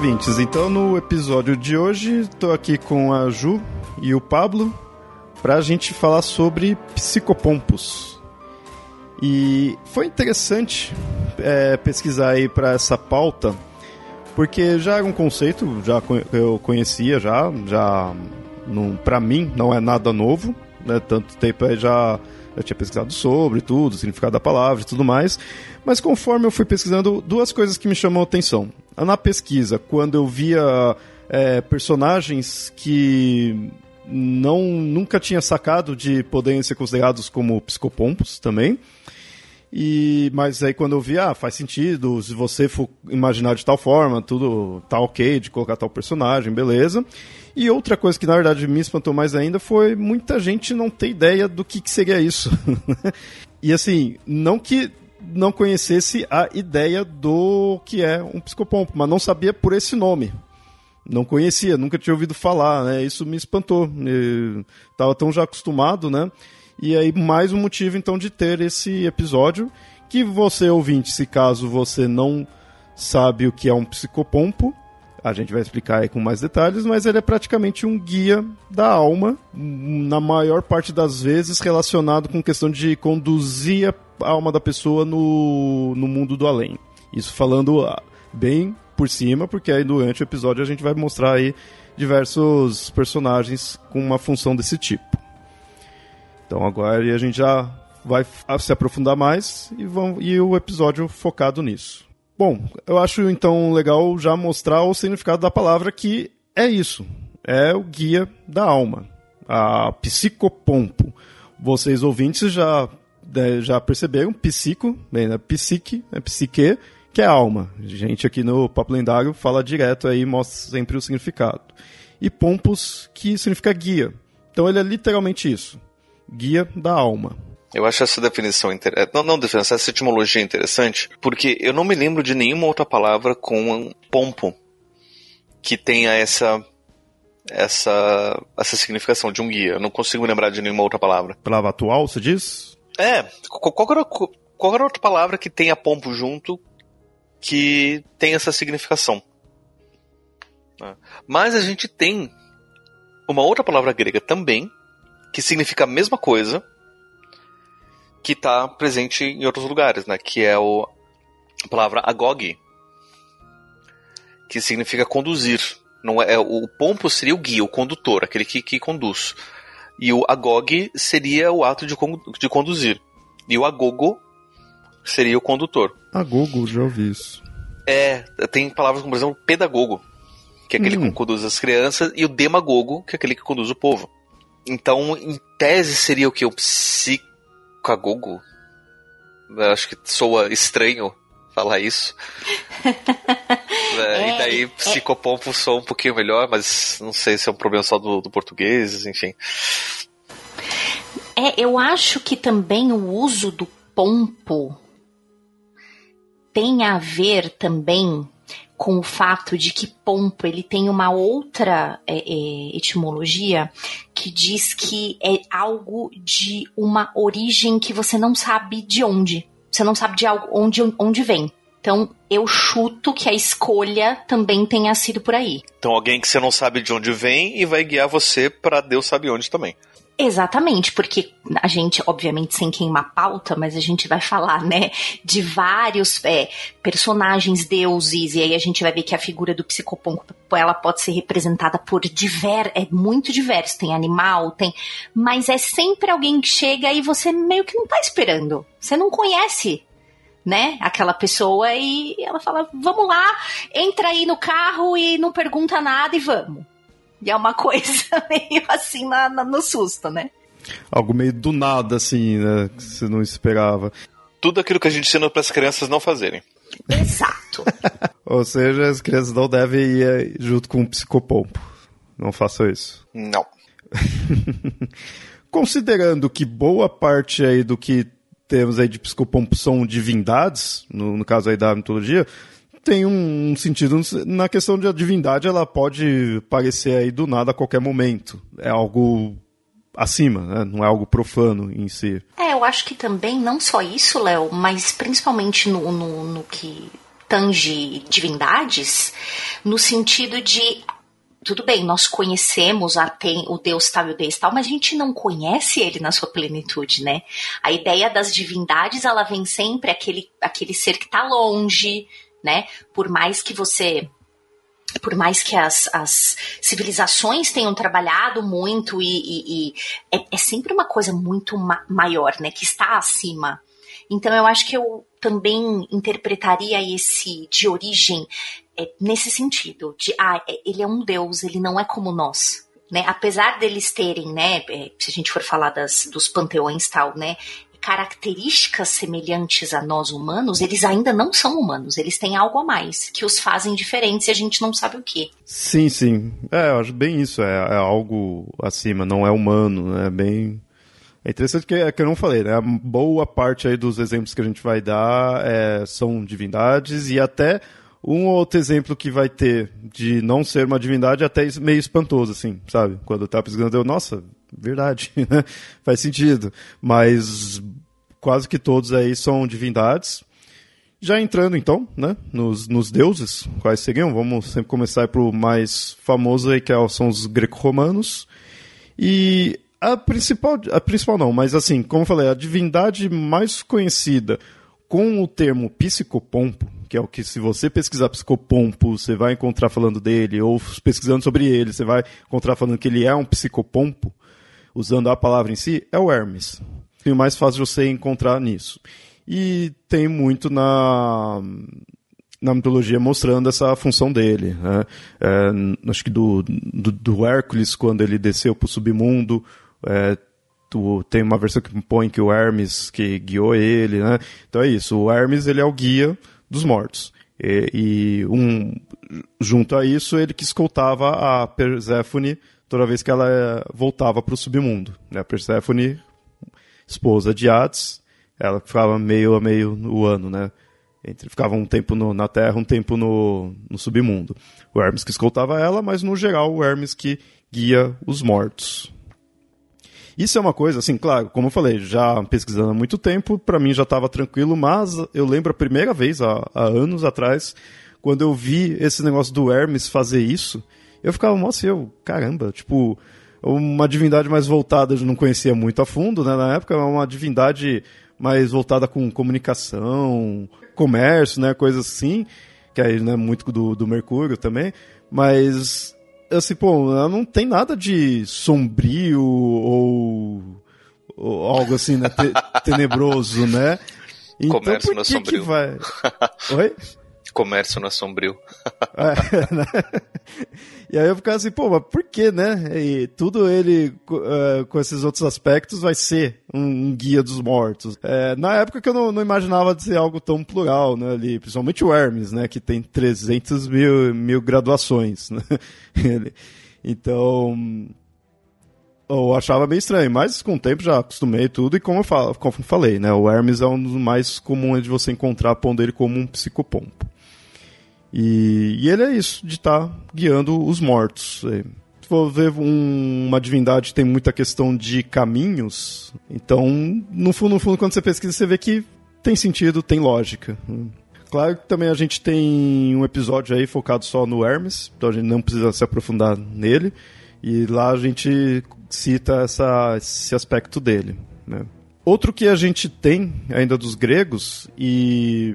ouvintes. Então, no episódio de hoje, estou aqui com a Ju e o Pablo para a gente falar sobre psicopompos. E foi interessante é, pesquisar aí para essa pauta, porque já era um conceito, já eu conhecia já, já para mim não é nada novo, né? Tanto tempo já eu tinha pesquisado sobre tudo, o significado da palavra e tudo mais. Mas conforme eu fui pesquisando, duas coisas que me chamam a atenção. Na pesquisa, quando eu via é, personagens que não nunca tinha sacado de poderem ser considerados como psicopompos também. E, mas aí quando eu vi, ah, faz sentido, se você for imaginar de tal forma, tudo tá ok de colocar tal personagem, beleza. E outra coisa que na verdade me espantou mais ainda foi muita gente não ter ideia do que, que seria isso. e assim, não que não conhecesse a ideia do que é um psicopompo, mas não sabia por esse nome. Não conhecia, nunca tinha ouvido falar, né? Isso me espantou. Estava tão já acostumado, né? E aí, mais um motivo, então, de ter esse episódio. Que você, ouvinte, se caso você não sabe o que é um psicopompo, a gente vai explicar aí com mais detalhes, mas ele é praticamente um guia da alma, na maior parte das vezes relacionado com questão de conduzir a alma da pessoa no, no mundo do além. Isso falando ah, bem por cima, porque aí durante o episódio a gente vai mostrar aí diversos personagens com uma função desse tipo. Então agora a gente já vai se aprofundar mais e, vão, e o episódio focado nisso. Bom, eu acho então legal já mostrar o significado da palavra que é isso. É o guia da alma. A psicopompo. Vocês ouvintes já, né, já perceberam, psico, bem, né, psique, é psique, que é alma. A gente aqui no Papo Lendário fala direto aí, mostra sempre o significado. E pompos, que significa guia. Então ele é literalmente isso. Guia da alma. Eu acho essa definição interessante. Não, não definição, essa etimologia interessante, porque eu não me lembro de nenhuma outra palavra com um pompo que tenha essa essa essa significação de um guia. Eu não consigo lembrar de nenhuma outra palavra. Palavra atual, você diz? É, qualquer, qualquer outra palavra que tenha pompo junto que tenha essa significação. Né? Mas a gente tem uma outra palavra grega também que significa a mesma coisa que está presente em outros lugares, né? Que é o, a palavra agog, que significa conduzir. Não é, o pompo seria o guia, o condutor, aquele que, que conduz. E o agog seria o ato de, de conduzir. E o agogo seria o condutor. Agogo, já ouvi isso. É, tem palavras como, por exemplo, pedagogo, que é aquele hum. que conduz as crianças, e o demagogo, que é aquele que conduz o povo. Então, em tese, seria o que? O psico Cagogo? Acho que soa estranho falar isso. é, e daí é, psicopompo soa um pouquinho melhor, mas não sei se é um problema só do, do português, enfim. É, eu acho que também o uso do pompo tem a ver também com o fato de que pompo ele tem uma outra é, é, etimologia que diz que é algo de uma origem que você não sabe de onde. Você não sabe de algo onde, onde vem. Então, eu chuto que a escolha também tenha sido por aí. Então, alguém que você não sabe de onde vem e vai guiar você para Deus sabe onde também. Exatamente, porque a gente, obviamente, sem queimar pauta, mas a gente vai falar, né, de vários é, personagens deuses, e aí a gente vai ver que a figura do psicopompo, ela pode ser representada por diver, é muito diverso, tem animal, tem, mas é sempre alguém que chega e você meio que não tá esperando, você não conhece né, aquela pessoa e ela fala: "Vamos lá, entra aí no carro e não pergunta nada e vamos". E é uma coisa meio assim na, na, no susto, né? Algo meio do nada, assim, né? Que você não esperava. Tudo aquilo que a gente ensina para as crianças não fazerem. Exato. Ou seja, as crianças não devem ir junto com um psicopompo. Não façam isso. Não. Considerando que boa parte aí do que temos aí de psicopompo são divindades, no, no caso aí da mitologia, tem um sentido na questão de a divindade, ela pode parecer aí do nada a qualquer momento. É algo acima, né? não é algo profano em si. É, eu acho que também não só isso, Léo, mas principalmente no, no, no que tange divindades, no sentido de tudo bem, nós conhecemos a, tem, o Deus tal e o Deus tal, mas a gente não conhece ele na sua plenitude, né? A ideia das divindades, ela vem sempre aquele, aquele ser que está longe, né? Por mais que você por mais que as, as civilizações tenham trabalhado muito e, e, e é, é, sempre uma coisa muito ma maior, né, que está acima. Então eu acho que eu também interpretaria esse de origem é, nesse sentido, de ah, é, ele é um deus, ele não é como nós. Né, apesar deles terem, né, é, se a gente for falar das, dos panteões tal, né, características semelhantes a nós humanos, eles ainda não são humanos, eles têm algo a mais que os fazem diferentes e a gente não sabe o que. Sim, sim. É, eu acho bem isso, é, é algo acima, não é humano, é bem. É interessante que, é que eu não falei, né? Boa parte aí dos exemplos que a gente vai dar é, são divindades e até um outro exemplo que vai ter de não ser uma divindade até meio espantoso, assim, sabe? Quando eu tava pesquisando, eu, nossa, verdade, né? Faz sentido. Mas quase que todos aí são divindades. Já entrando então, né, nos, nos deuses, quais seriam? Vamos sempre começar pro mais famoso aí, que é são os greco-romanos. E a principal, a principal não, mas assim, como eu falei, a divindade mais conhecida com o termo psicopompo, que é o que se você pesquisar psicopompo, você vai encontrar falando dele, ou pesquisando sobre ele, você vai encontrar falando que ele é um psicopompo, usando a palavra em si, é o Hermes. É mais fácil você encontrar nisso. E tem muito na, na mitologia mostrando essa função dele. Né? É, acho que do, do, do, Hércules, quando ele desceu para o submundo, é, tu, tem uma versão que põe que o Hermes que guiou ele. Né? Então é isso, o Hermes ele é o guia dos mortos. E, e um, junto a isso, ele que escoltava a Perséfone toda vez que ela eh, voltava para o submundo. Né? A Perséfone, esposa de Hades, ela ficava meio a meio no ano, né? Entre, ficava um tempo no, na Terra, um tempo no, no submundo. O Hermes que escoltava ela, mas no geral o Hermes que guia os mortos. Isso é uma coisa, assim, claro, como eu falei, já pesquisando há muito tempo, para mim já estava tranquilo, mas eu lembro a primeira vez, há, há anos atrás, quando eu vi esse negócio do Hermes fazer isso, eu ficava, nossa, eu, caramba, tipo, uma divindade mais voltada, eu não conhecia muito a fundo, né, na época, uma divindade mais voltada com comunicação, comércio, né, coisas assim, que aí, né, muito do, do Mercúrio também, mas, assim, pô, não tem nada de sombrio ou, ou algo assim, né, te, tenebroso, né? Então, Comércio por que, que vai? Oi? Comércio na Sombrio. é, né? E aí eu ficava assim, pô, mas por que, né? E tudo ele, uh, com esses outros aspectos, vai ser um, um guia dos mortos. É, na época que eu não, não, imaginava de ser algo tão plural, né? Ali, principalmente o Hermes, né? Que tem 300 mil, mil graduações, né? Então, eu achava meio estranho, mas com o tempo já acostumei tudo e como eu, falo, como falei, né, o Hermes é um dos mais comuns de você encontrar pondo ele como um psicopompo. E, e ele é isso, de estar tá guiando os mortos. É, for ver um, uma divindade tem muita questão de caminhos, então, no fundo, no fundo, quando você pesquisa, você vê que tem sentido, tem lógica. Claro que também a gente tem um episódio aí focado só no Hermes, então a gente não precisa se aprofundar nele. E lá a gente cita essa, esse aspecto dele. Né? Outro que a gente tem ainda dos gregos, e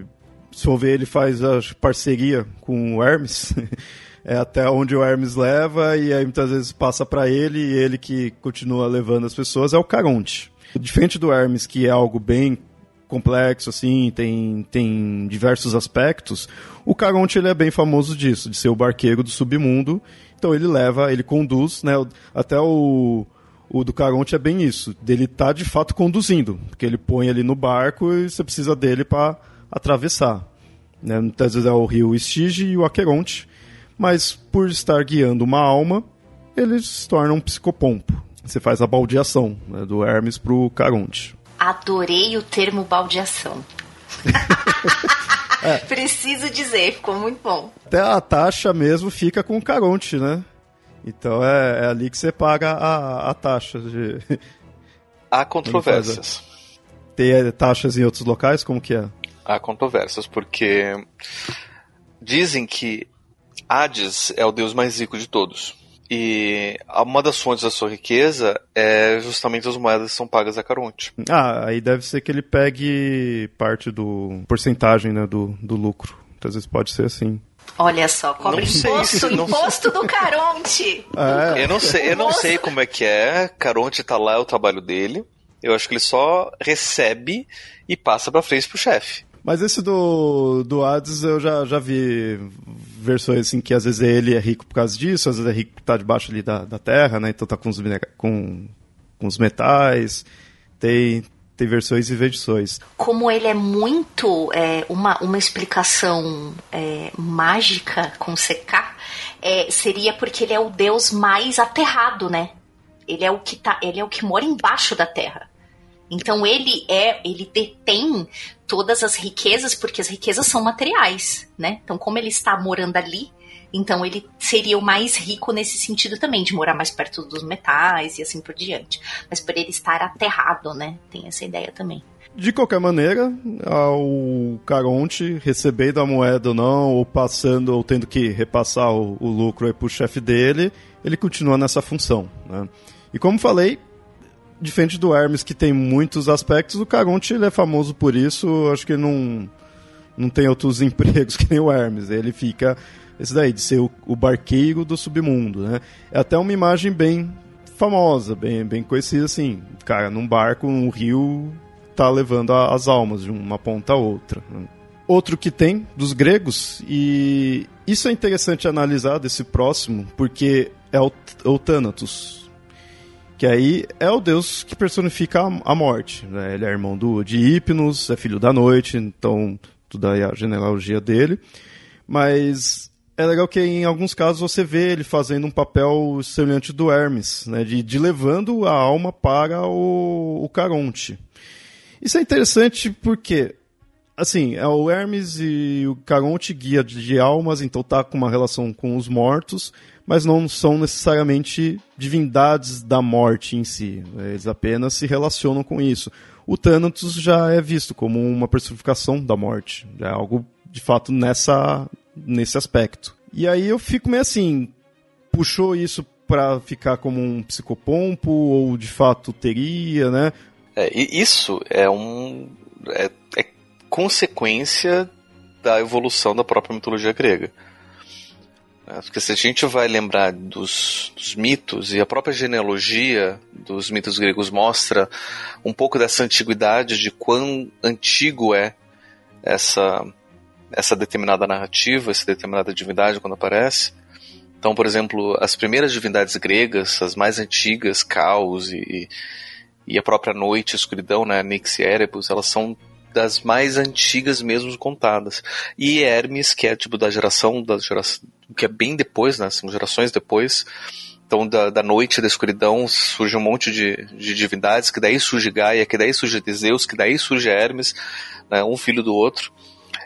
se for ver, ele faz a parceria com o Hermes, é até onde o Hermes leva, e aí muitas vezes passa para ele, e ele que continua levando as pessoas, é o Caronte. Diferente do Hermes, que é algo bem complexo, assim, tem, tem diversos aspectos, o Caronte ele é bem famoso disso, de ser o barqueiro do submundo, então ele leva, ele conduz, né, até o o do Caronte é bem isso, dele tá de fato conduzindo, porque ele põe ali no barco e você precisa dele para atravessar. Né? Muitas vezes é o rio Estige e o Aqueronte, mas por estar guiando uma alma, ele se torna um psicopompo. Você faz a baldeação né, do Hermes pro Caronte. Adorei o termo baldeação. é. Preciso dizer, ficou muito bom. Até a taxa mesmo fica com o Caronte, né? Então é, é ali que você paga a, a taxa. De... Há controvérsias. Tem é, taxas em outros locais? Como que é? Há controvérsias, porque dizem que Hades é o deus mais rico de todos. E uma das fontes da sua riqueza é justamente as moedas que são pagas a Caronte. Ah, aí deve ser que ele pegue parte do porcentagem né, do, do lucro. Às vezes pode ser assim. Olha só, cobra imposto, sei, imposto do Caronte. É. Eu não sei, eu não sei como é que é. Caronte tá lá, é o trabalho dele. Eu acho que ele só recebe e passa para frente pro chefe. Mas esse do, do Hades eu já, já vi versões assim que às vezes ele é rico por causa disso, às vezes é rico por estar debaixo ali da, da terra, né? Então tá com os, com, com os metais. Tem, tem versões e versões. Como ele é muito é, uma, uma explicação é, mágica com CK, é, seria porque ele é o deus mais aterrado, né? Ele é o que tá, ele é o que mora embaixo da terra. Então ele é, ele detém todas as riquezas, porque as riquezas são materiais, né? Então como ele está morando ali, então ele seria o mais rico nesse sentido também, de morar mais perto dos metais e assim por diante. Mas por ele estar aterrado, né? Tem essa ideia também. De qualquer maneira, o Caronte, recebendo a moeda ou não, ou passando, ou tendo que repassar o, o lucro para o chefe dele, ele continua nessa função. Né? E como falei, diferente do Hermes, que tem muitos aspectos, o Caronte ele é famoso por isso. Acho que não, não tem outros empregos que nem o Hermes. Ele fica esse daí, de ser o, o barqueiro do submundo, né? É até uma imagem bem famosa, bem, bem conhecida, assim. Cara, num barco, um rio tá levando a, as almas de uma ponta a outra. Né? Outro que tem, dos gregos, e isso é interessante analisar desse próximo, porque é o, o Thanatos. Que aí é o deus que personifica a, morte. Né? Ele é irmão do, de Hipnos, é filho da noite, então tudo aí a genealogia dele. Mas é legal que em alguns casos você vê ele fazendo um papel semelhante do Hermes, né, de, de levando a alma para o, o Caronte. Isso é interessante porque, assim, é o Hermes e o Caronte guia de, almas, então tá com uma relação com os mortos, mas não são necessariamente divindades da morte em si. Eles apenas se relacionam com isso. O Thanatos já é visto como uma personificação da morte, já é algo de fato nessa nesse aspecto. E aí eu fico meio assim, puxou isso para ficar como um psicopompo ou de fato teria, né? É, isso é um é, é consequência da evolução da própria mitologia grega. É, porque se a gente vai lembrar dos, dos, mitos, e a própria genealogia dos mitos gregos mostra um pouco dessa antiguidade, de quão antigo é essa, essa determinada narrativa, essa determinada divindade quando aparece. Então, por exemplo, as primeiras divindades gregas, as mais antigas, Caos e, e a própria noite, escuridão, né, Nix e Erebus, elas são das mais antigas mesmo contadas. E Hermes, que é tipo da geração, da geração que é bem depois, né, são gerações depois. Então, da, da noite, da escuridão, surge um monte de, de divindades, que daí surge Gaia, que daí surge Zeus, que daí surge Hermes, né, um filho do outro.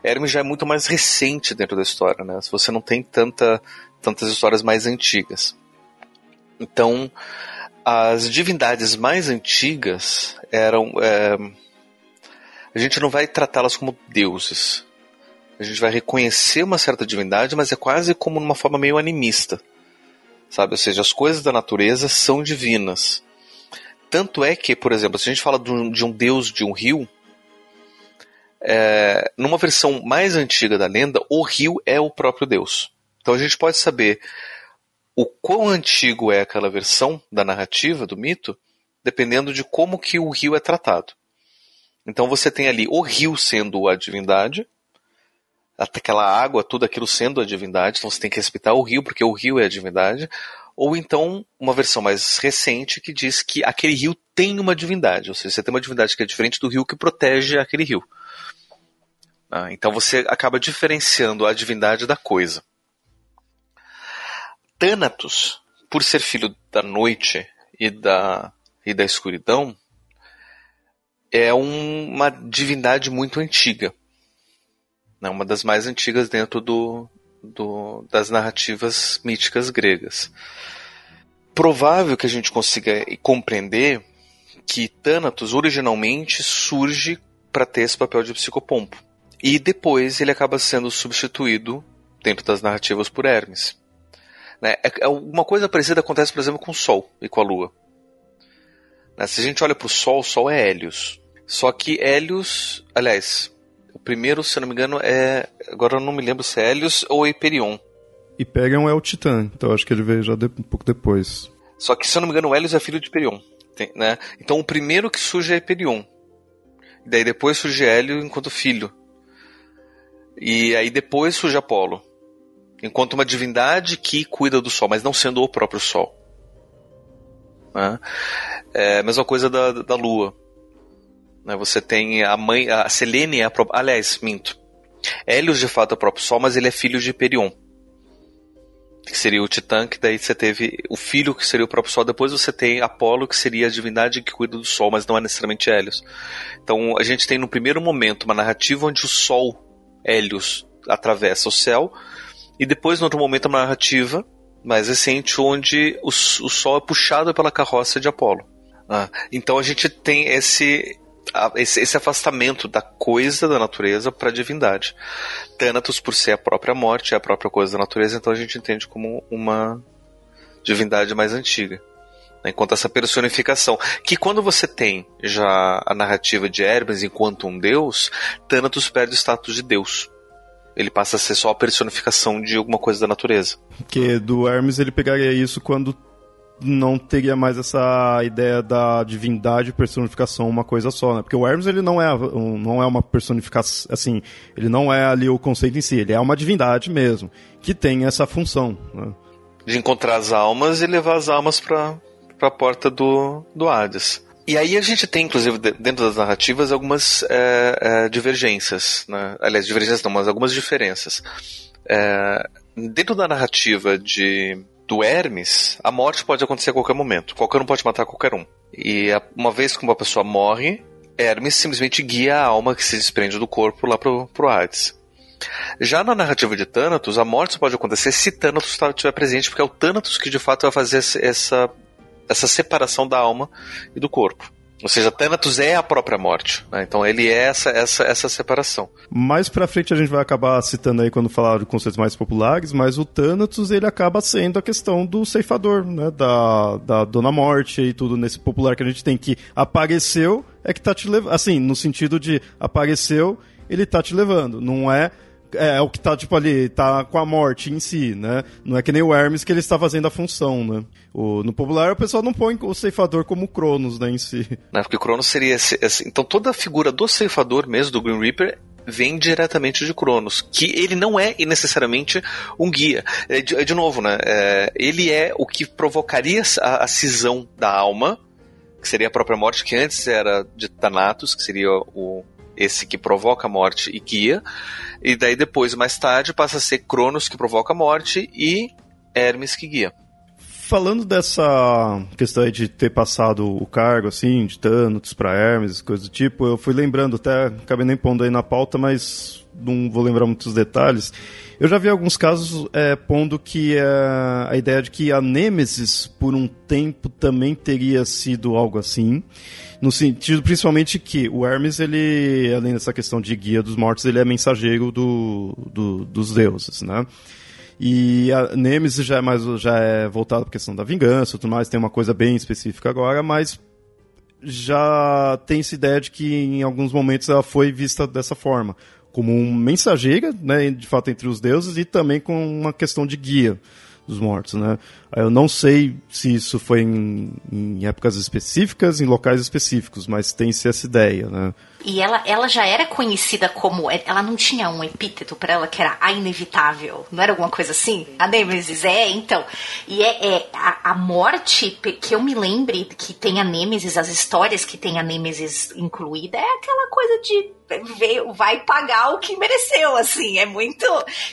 Hermes já é muito mais recente dentro da história, né? Você não tem tanta, tantas histórias mais antigas. Então, as divindades mais antigas eram. É, a gente não vai tratá-las como deuses. A gente vai reconhecer uma certa divindade, mas é quase como numa forma meio animista. sabe? Ou seja, as coisas da natureza são divinas. Tanto é que, por exemplo, se a gente fala de um, de um deus de um rio, é, numa versão mais antiga da lenda, o rio é o próprio deus. Então a gente pode saber o quão antigo é aquela versão da narrativa, do mito, dependendo de como que o rio é tratado. Então você tem ali o rio sendo a divindade, aquela água, tudo aquilo sendo a divindade, então você tem que respeitar o rio, porque o rio é a divindade, ou então uma versão mais recente que diz que aquele rio tem uma divindade, ou seja, você tem uma divindade que é diferente do rio que protege aquele rio. Ah, então você acaba diferenciando a divindade da coisa. Thanatos, por ser filho da noite e da, e da escuridão, é um, uma divindade muito antiga né, uma das mais antigas dentro do, do, das narrativas míticas gregas. Provável que a gente consiga compreender que Thanatos originalmente surge para ter esse papel de psicopompo. E depois ele acaba sendo substituído dentro das narrativas por Hermes. Né? É, é, uma coisa parecida acontece, por exemplo, com o Sol e com a Lua. Né? Se a gente olha para o Sol, o Sol é Hélios. Só que Hélios, aliás, o primeiro, se eu não me engano, é. Agora eu não me lembro se é Helios ou Hyperion. Hyperion é o Titã, então acho que ele veio já de, um pouco depois. Só que, se eu não me engano, o Helios é filho de Hyperion. Tem, né? Então o primeiro que surge é Hyperion. E daí depois surge Hélio enquanto filho. E aí depois surge Apolo. Enquanto uma divindade que cuida do Sol, mas não sendo o próprio Sol. Né? É a mesma coisa da, da Lua. Né? Você tem a mãe, a Selene é a própria. Aliás, minto. Hélios de fato é o próprio Sol, mas ele é filho de Hyperion. Que seria o Titã, que daí você teve o filho que seria o próprio Sol. Depois você tem Apolo, que seria a divindade que cuida do Sol, mas não é necessariamente Hélios. Então a gente tem no primeiro momento uma narrativa onde o Sol, Hélios, atravessa o céu. E depois, no outro momento, uma narrativa mais recente onde o, o Sol é puxado pela carroça de Apolo. Ah, então a gente tem esse esse, esse, afastamento da coisa da natureza para a divindade. Thanatos, por ser a própria morte, é a própria coisa da natureza, então a gente entende como uma divindade mais antiga. Né? Enquanto essa personificação, que quando você tem já a narrativa de Hermes enquanto um deus, Thanatos perde o status de deus. Ele passa a ser só a personificação de alguma coisa da natureza. Que do Hermes ele pegaria isso quando não teria mais essa ideia da divindade e personificação uma coisa só, né? Porque o Hermes ele não é não é uma personificação, assim, ele não é ali o conceito em si, ele é uma divindade mesmo, que tem essa função, né? De encontrar as almas e levar as almas para a porta do, do Hades. E aí a gente tem, inclusive, dentro das narrativas, algumas é, é, divergências, né? aliás, divergências não, mas algumas diferenças. É, dentro da narrativa de do Hermes, a morte pode acontecer a qualquer momento. Qualquer um pode matar qualquer um. E uma vez que uma pessoa morre, Hermes simplesmente guia a alma que se desprende do corpo lá pro, pro Hades. Já na narrativa de Thanatos, a morte pode acontecer se Thanatos tá, estiver presente, porque é o Thanatos que de fato vai fazer essa, essa separação da alma e do corpo. Ou seja, Thanatos é a própria morte. Né? Então ele é essa, essa, essa separação. Mais pra frente a gente vai acabar citando aí quando falar de conceitos mais populares, mas o Thanatos ele acaba sendo a questão do ceifador, né? Da, da Dona Morte e tudo nesse popular que a gente tem que apareceu é que tá te levando. Assim, no sentido de apareceu, ele tá te levando. Não é é, é, o que tá, tipo, ali, tá com a morte em si, né? Não é que nem o Hermes que ele está fazendo a função, né? O, no popular, o pessoal não põe o ceifador como Cronos, né, em si. Não, porque o Cronos seria esse, Então toda a figura do ceifador mesmo, do Green Reaper, vem diretamente de Cronos, que ele não é necessariamente um guia. É, de, é, de novo, né? É, ele é o que provocaria a, a cisão da alma, que seria a própria morte, que antes era de Thanatos, que seria o, esse que provoca a morte e guia. E daí depois, mais tarde, passa a ser Cronos que provoca a morte e Hermes que guia. Falando dessa questão aí de ter passado o cargo, assim, de Thanos para Hermes, coisas do tipo, eu fui lembrando, até acabei nem pondo aí na pauta, mas não vou lembrar muitos detalhes. Eu já vi alguns casos é, pondo que é, a ideia de que a Nêmesis, por um tempo, também teria sido algo assim no sentido principalmente que o Hermes, ele, além dessa questão de guia dos mortos, ele é mensageiro do, do dos deuses, né? E a Nemesis já é mais já é voltado para a questão da vingança, tudo mais, tem uma coisa bem específica agora, mas já tem essa ideia de que em alguns momentos ela foi vista dessa forma, como um mensageira, né, de fato entre os deuses e também com uma questão de guia dos mortos, né? Eu não sei se isso foi em, em épocas específicas, em locais específicos, mas tem-se essa ideia, né? E ela, ela já era conhecida como. Ela não tinha um epíteto para ela que era a inevitável. Não era alguma coisa assim? A Nêmesis é, então. E é, é a, a, morte que eu me lembre que tem a Nêmesis, as histórias que tem a Nêmesis incluída, é aquela coisa de veio, vai pagar o que mereceu, assim. É muito.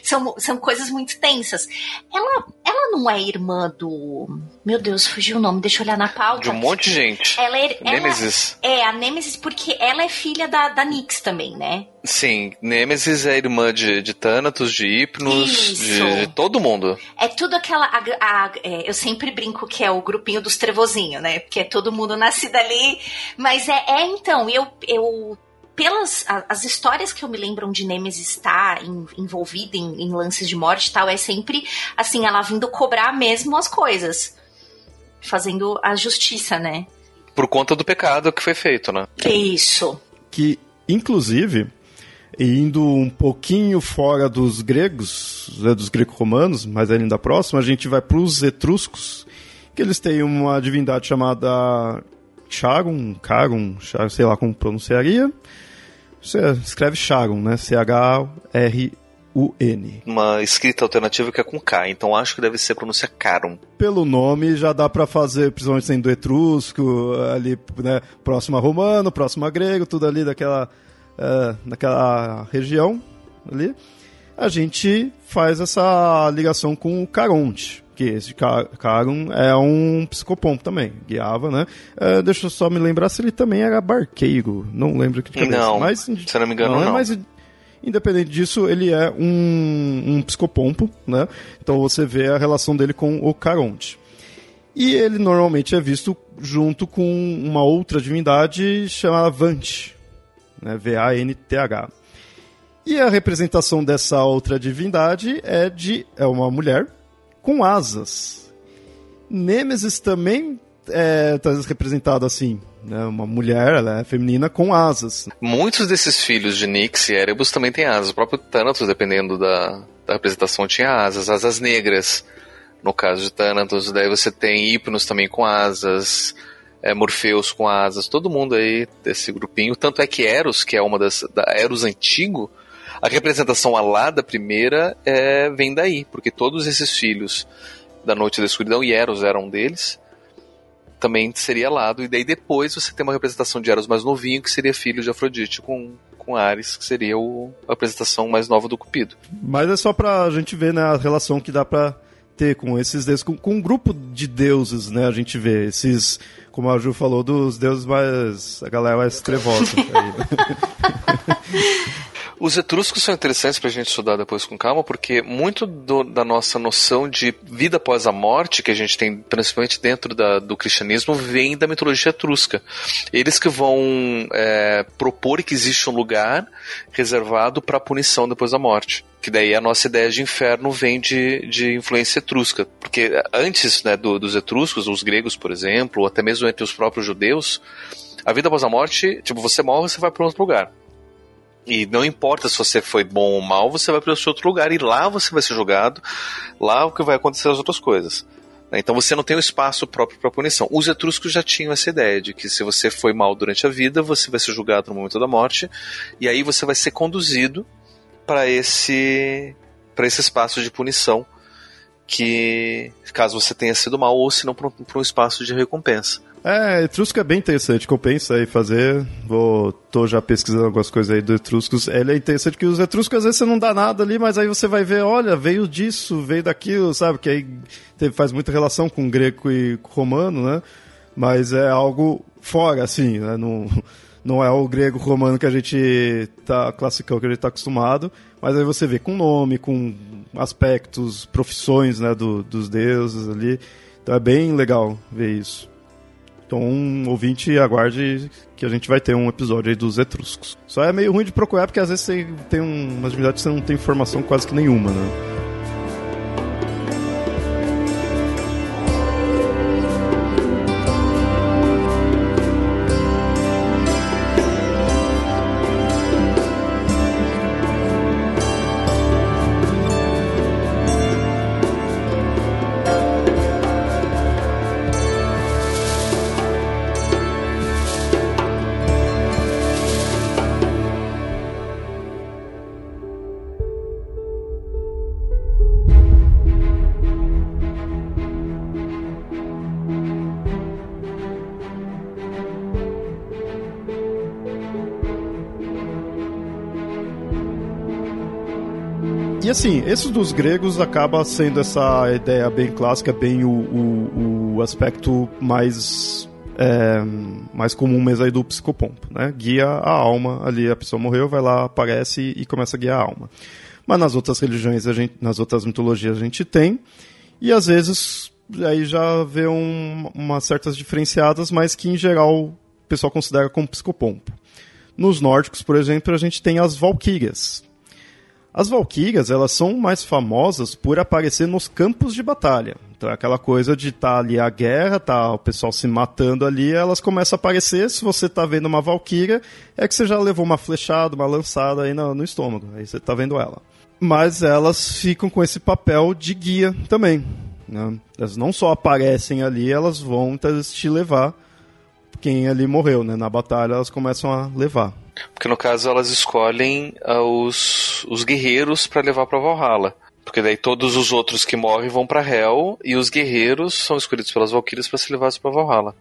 São, são coisas muito tensas. Ela, ela não é irmã do. Meu Deus, fugiu o nome, deixa eu olhar na pauta. De um monte de gente. Ela é. Nemesis. Ela, é, a Nemesis, porque ela é filha da, da Nyx também, né? Sim, Nemesis é irmã de, de Thanatos, de Hypnos, de, de, todo mundo. É tudo aquela. A, a, é, eu sempre brinco que é o grupinho dos trevozinhos, né? Porque é todo mundo nascido ali. Mas é, é então, eu, eu pelas as histórias que eu me lembro de Nemesis estar envolvida em, em, lances de morte e tal, é sempre assim, ela vindo cobrar mesmo as coisas. Fazendo a justiça, né? Por conta do pecado que foi feito, né? Isso. Que, inclusive, indo um pouquinho fora dos gregos, né, dos greco-romanos, mas ainda próximo, a gente vai para os etruscos, que eles têm uma divindade chamada Charon, Charon, sei lá como pronunciaria, você escreve Sharon, né? C-H-R-U-N. Uma escrita alternativa que é com K, então acho que deve ser pronúncia Caron. Pelo nome já dá para fazer, principalmente sendo etrusco, ali, né? Próximo a romano, próximo a grego, tudo ali daquela, uh, daquela região ali. A gente faz essa ligação com o Caronte que esse Caron é um psicopompo também, guiava, né? Uh, deixa eu só me lembrar se ele também era barqueiro, não lembro que cabeça. Não, mas, se não me engano não. É, não. Mas, independente disso, ele é um, um psicopompo, né? Então você vê a relação dele com o Caronte. E ele normalmente é visto junto com uma outra divindade chamada Vant, né? V-A-N-T-H. E a representação dessa outra divindade é de é uma mulher com asas. Nemesis também é tá representado assim, né? Uma mulher, ela é feminina com asas. Muitos desses filhos de Nyx e Erebus também têm asas. O próprio Thanatos, dependendo da, da representação, tinha asas, asas negras. No caso de Thanatos, daí você tem Hipnos também com asas, é, Morpheus com asas, todo mundo aí desse grupinho. Tanto é que Eros, que é uma das. Da Eros antigo, a representação alada primeira é, vem daí, porque todos esses filhos da Noite da Escuridão, e Eros era um deles, também seria alado, e daí depois você tem uma representação de Eros mais novinho, que seria filho de Afrodite com, com Ares, que seria o, a representação mais nova do Cupido. Mas é só pra gente ver né, a relação que dá pra ter com esses deuses, com, com um grupo de deuses, né? A gente vê esses, como a Ju falou, dos deuses mais. a galera mais trevosa. Os etruscos são interessantes para a gente estudar depois com calma, porque muito do, da nossa noção de vida após a morte, que a gente tem principalmente dentro da, do cristianismo, vem da mitologia etrusca. Eles que vão é, propor que existe um lugar reservado para punição depois da morte que daí a nossa ideia de inferno vem de, de influência etrusca. Porque antes né, do, dos etruscos, os gregos, por exemplo, ou até mesmo entre os próprios judeus, a vida após a morte, tipo, você morre, você vai para outro lugar. E não importa se você foi bom ou mal, você vai para esse outro lugar e lá você vai ser julgado, lá o que vai acontecer as outras coisas. Né? Então você não tem um espaço próprio para punição. Os etruscos já tinham essa ideia de que se você foi mal durante a vida, você vai ser julgado no momento da morte, e aí você vai ser conduzido para esse para esse espaço de punição que caso você tenha sido mal ou se não para um espaço de recompensa. É, Etrusco é bem interessante, compensa aí fazer. Vou, tô já pesquisando algumas coisas aí do Etruscos. Ele é interessante que os Etruscos às vezes você não dá nada ali, mas aí você vai ver, olha, veio disso, veio daquilo, sabe? Que aí teve, faz muita relação com greco e romano, né? Mas é algo fora, assim, né? Não, não é o grego romano que a gente tá classicão, que a gente tá acostumado, mas aí você vê com nome, com aspectos, profissões, né, do, dos deuses ali. Então é bem legal ver isso. Então, um ouvinte, aguarde que a gente vai ter um episódio aí dos etruscos. Só é meio ruim de procurar, porque às vezes você tem umas atividades que você não tem informação quase que nenhuma, né? Assim, esse dos gregos acaba sendo essa ideia bem clássica, bem o, o, o aspecto mais é, mais comum mesmo aí do psicopompo, né? Guia a alma ali, a pessoa morreu, vai lá, aparece e começa a guiar a alma. Mas nas outras religiões, a gente, nas outras mitologias a gente tem, e às vezes aí já vê um, umas certas diferenciadas, mas que em geral o pessoal considera como psicopompo. Nos nórdicos, por exemplo, a gente tem as valquírias. As valquírias, elas são mais famosas por aparecer nos campos de batalha. Então, é aquela coisa de estar tá ali a guerra, tá o pessoal se matando ali, elas começam a aparecer. Se você está vendo uma valquíria, é que você já levou uma flechada, uma lançada aí no, no estômago. Aí você está vendo ela. Mas elas ficam com esse papel de guia também. Né? Elas não só aparecem ali, elas vão te levar quem ali morreu, né? Na batalha elas começam a levar. Porque no caso elas escolhem uh, os, os guerreiros para levar para Valhalla. Porque daí todos os outros que morrem vão para Hel e os guerreiros são escolhidos pelas Valkyrias para ser levados para Valhalla.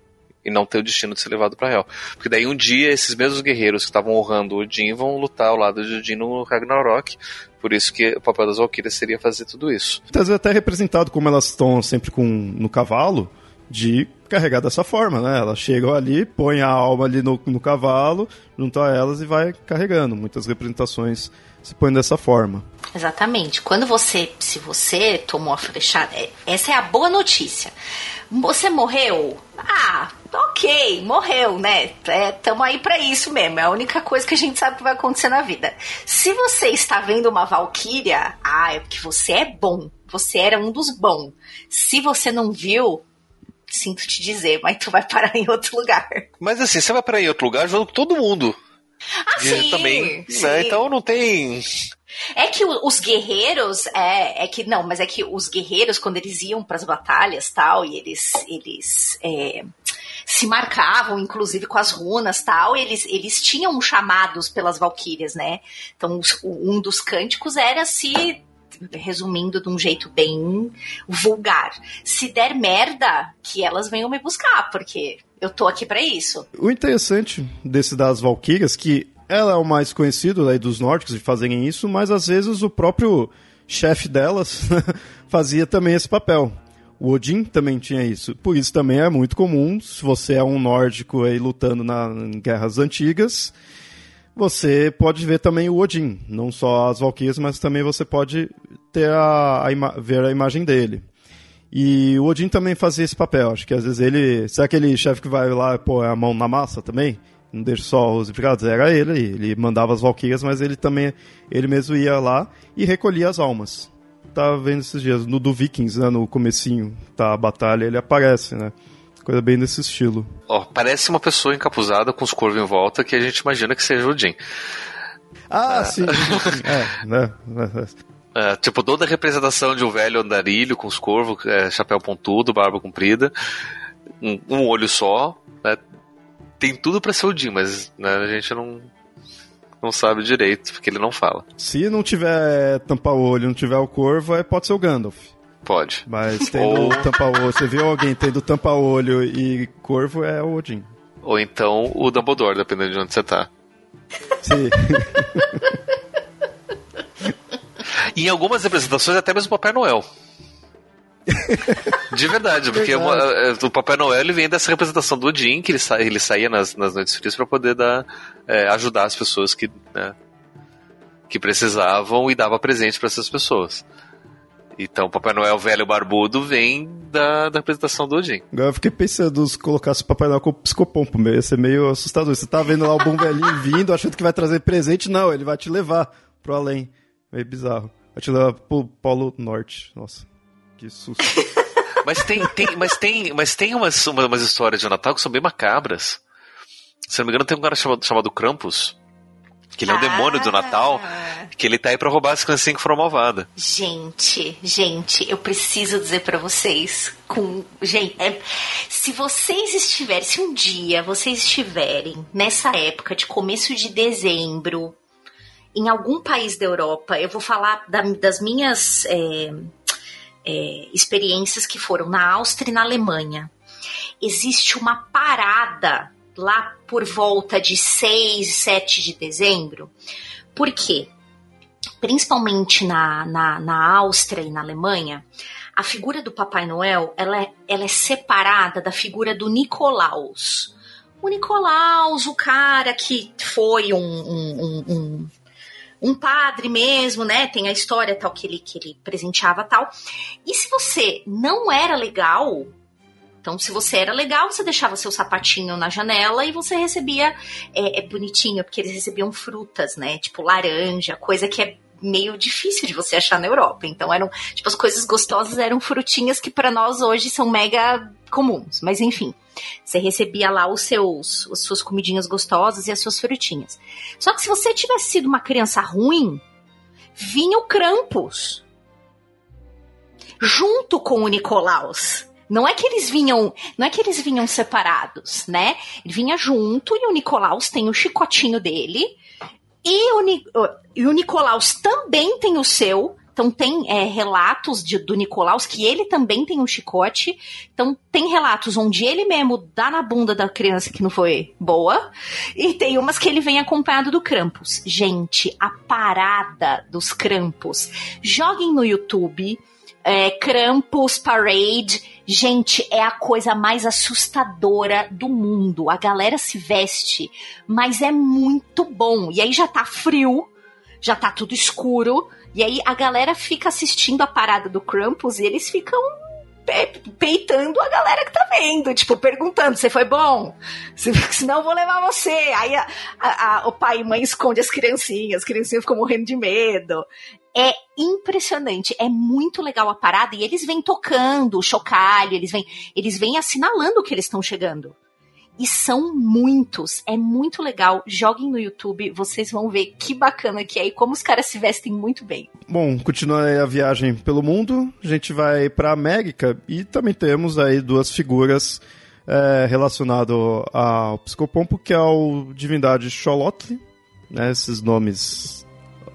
E não ter o destino de ser levado para Hel. Porque daí um dia esses mesmos guerreiros que estavam honrando Odin vão lutar ao lado de Odin no Ragnarok. Por isso que o papel das Valkyrias seria fazer tudo isso. Às vezes até representado como elas estão sempre com no cavalo de carregar dessa forma, né? Elas chegam ali, põem a alma ali no, no cavalo, junto a elas e vai carregando. Muitas representações se põem dessa forma. Exatamente. Quando você, se você tomou a flechada, é, essa é a boa notícia. Você morreu? Ah, ok, morreu, né? Estamos é, aí para isso mesmo. É a única coisa que a gente sabe que vai acontecer na vida. Se você está vendo uma valquíria, ah, é porque você é bom. Você era um dos bons. Se você não viu, sinto te dizer, mas tu vai parar em outro lugar. Mas assim, você vai parar em outro lugar junto com todo mundo. Ah, sim, também. Né? Sim. Né? Então não tem. É que os guerreiros, é, é que não, mas é que os guerreiros quando eles iam para as batalhas tal e eles eles é, se marcavam, inclusive com as runas tal, eles eles tinham chamados pelas valquírias, né? Então um dos cânticos era se resumindo de um jeito bem vulgar. Se der merda, que elas venham me buscar, porque eu tô aqui para isso. O interessante desse das Valkyrias que ela é o mais conhecido aí dos nórdicos de fazerem isso, mas às vezes o próprio chefe delas fazia também esse papel. O Odin também tinha isso. Por isso também é muito comum, se você é um nórdico aí lutando na, em guerras antigas, você pode ver também o Odin, não só as Valkyrias, mas também você pode ter a, a ver a imagem dele. E o Odin também fazia esse papel, acho que às vezes ele. Será aquele chefe que vai lá pôr a mão na massa também? Não deixa só os empregados, era ele, ele mandava as Valkyrias, mas ele também, ele mesmo ia lá e recolhia as almas. Tá vendo esses dias, no do Vikings, né, no comecinho, tá a batalha, ele aparece, né? Coisa bem desse estilo. Ó, oh, parece uma pessoa encapuzada com os corvos em volta que a gente imagina que seja o Jim. Ah, é. sim. é, né? É, tipo, toda a representação de um velho andarilho com os corvos, é, chapéu pontudo, barba comprida, um, um olho só, né? Tem tudo para ser o Jim, mas né, a gente não, não sabe direito, porque ele não fala. Se não tiver tampa-olho, não tiver o corvo, pode ser o Gandalf. Pode. Mas tendo Ou... tampa-olho, você viu alguém tendo tampa-olho e corvo é o Odin. Ou então o Dumbledore, dependendo de onde você tá. Sim. em algumas representações, até mesmo o Papai Noel. De verdade, porque é. Uma, é, o Papai Noel ele vem dessa representação do Odin, que ele, sa, ele saía nas, nas noites frias para poder dar, é, ajudar as pessoas que, né, que precisavam e dava presente para essas pessoas. Então, Papai Noel velho barbudo vem da, da apresentação do Odin. Agora eu fiquei pensando se colocasse o Papai Noel como psicopompo, ia ser meio assustador. Você tá vendo lá o bom velhinho vindo, achando que vai trazer presente, não, ele vai te levar pro além. Meio bizarro. Vai te levar pro Polo Norte. Nossa, que susto. mas tem, tem, mas tem, mas tem umas, umas histórias de Natal que são bem macabras. Se não me engano, tem um cara chamado, chamado Krampus, que ele é um ah. demônio do Natal, que ele tá aí pra roubar as criancinhas que foram malvadas. Gente, gente, eu preciso dizer para vocês, com gente, é, se vocês estiverem, se um dia vocês estiverem nessa época de começo de dezembro, em algum país da Europa, eu vou falar da, das minhas é, é, experiências que foram na Áustria e na Alemanha. Existe uma parada lá por volta de 6, 7 de dezembro. Por quê? principalmente na, na, na Áustria e na Alemanha, a figura do Papai Noel ela é, ela é separada da figura do Nicolaus. O Nicolaus, o cara que foi um, um, um, um, padre mesmo, né? Tem a história tal que ele, que ele presenteava tal. E se você não era legal, então, se você era legal, você deixava seu sapatinho na janela e você recebia. É, é, bonitinho, porque eles recebiam frutas, né? Tipo laranja, coisa que é meio difícil de você achar na Europa. Então eram, tipo, as coisas gostosas eram frutinhas que para nós hoje são mega comuns. Mas enfim, você recebia lá os seus, as suas comidinhas gostosas e as suas frutinhas. Só que se você tivesse sido uma criança ruim, vinha o Krampus junto com o Nicolaus. Não é que eles vinham, não é que eles vinham separados, né? Ele vinha junto e o Nicolaus tem o chicotinho dele e o, e o Nicolaus também tem o seu. Então tem é, relatos de, do Nicolaus que ele também tem um chicote. Então tem relatos onde ele mesmo dá na bunda da criança que não foi boa. E tem umas que ele vem acompanhado do Krampus. Gente, a parada dos Krampus. Joguem no YouTube é, Krampus Parade. Gente, é a coisa mais assustadora do mundo. A galera se veste, mas é muito bom. E aí já tá frio, já tá tudo escuro. E aí a galera fica assistindo a parada do Krampus e eles ficam peitando a galera que tá vendo, tipo, perguntando: você foi bom? Senão eu vou levar você. Aí a, a, a, o pai e mãe esconde as criancinhas, as criancinhas ficam morrendo de medo. É impressionante, é muito legal a parada e eles vêm tocando o chocalho, eles vêm, eles vêm assinalando que eles estão chegando. E são muitos, é muito legal. Joguem no YouTube, vocês vão ver que bacana que é e como os caras se vestem muito bem. Bom, continuando a viagem pelo mundo, a gente vai para América e também temos aí duas figuras é, relacionadas ao Psicopompo, que é o divindade Xolotl, né, esses nomes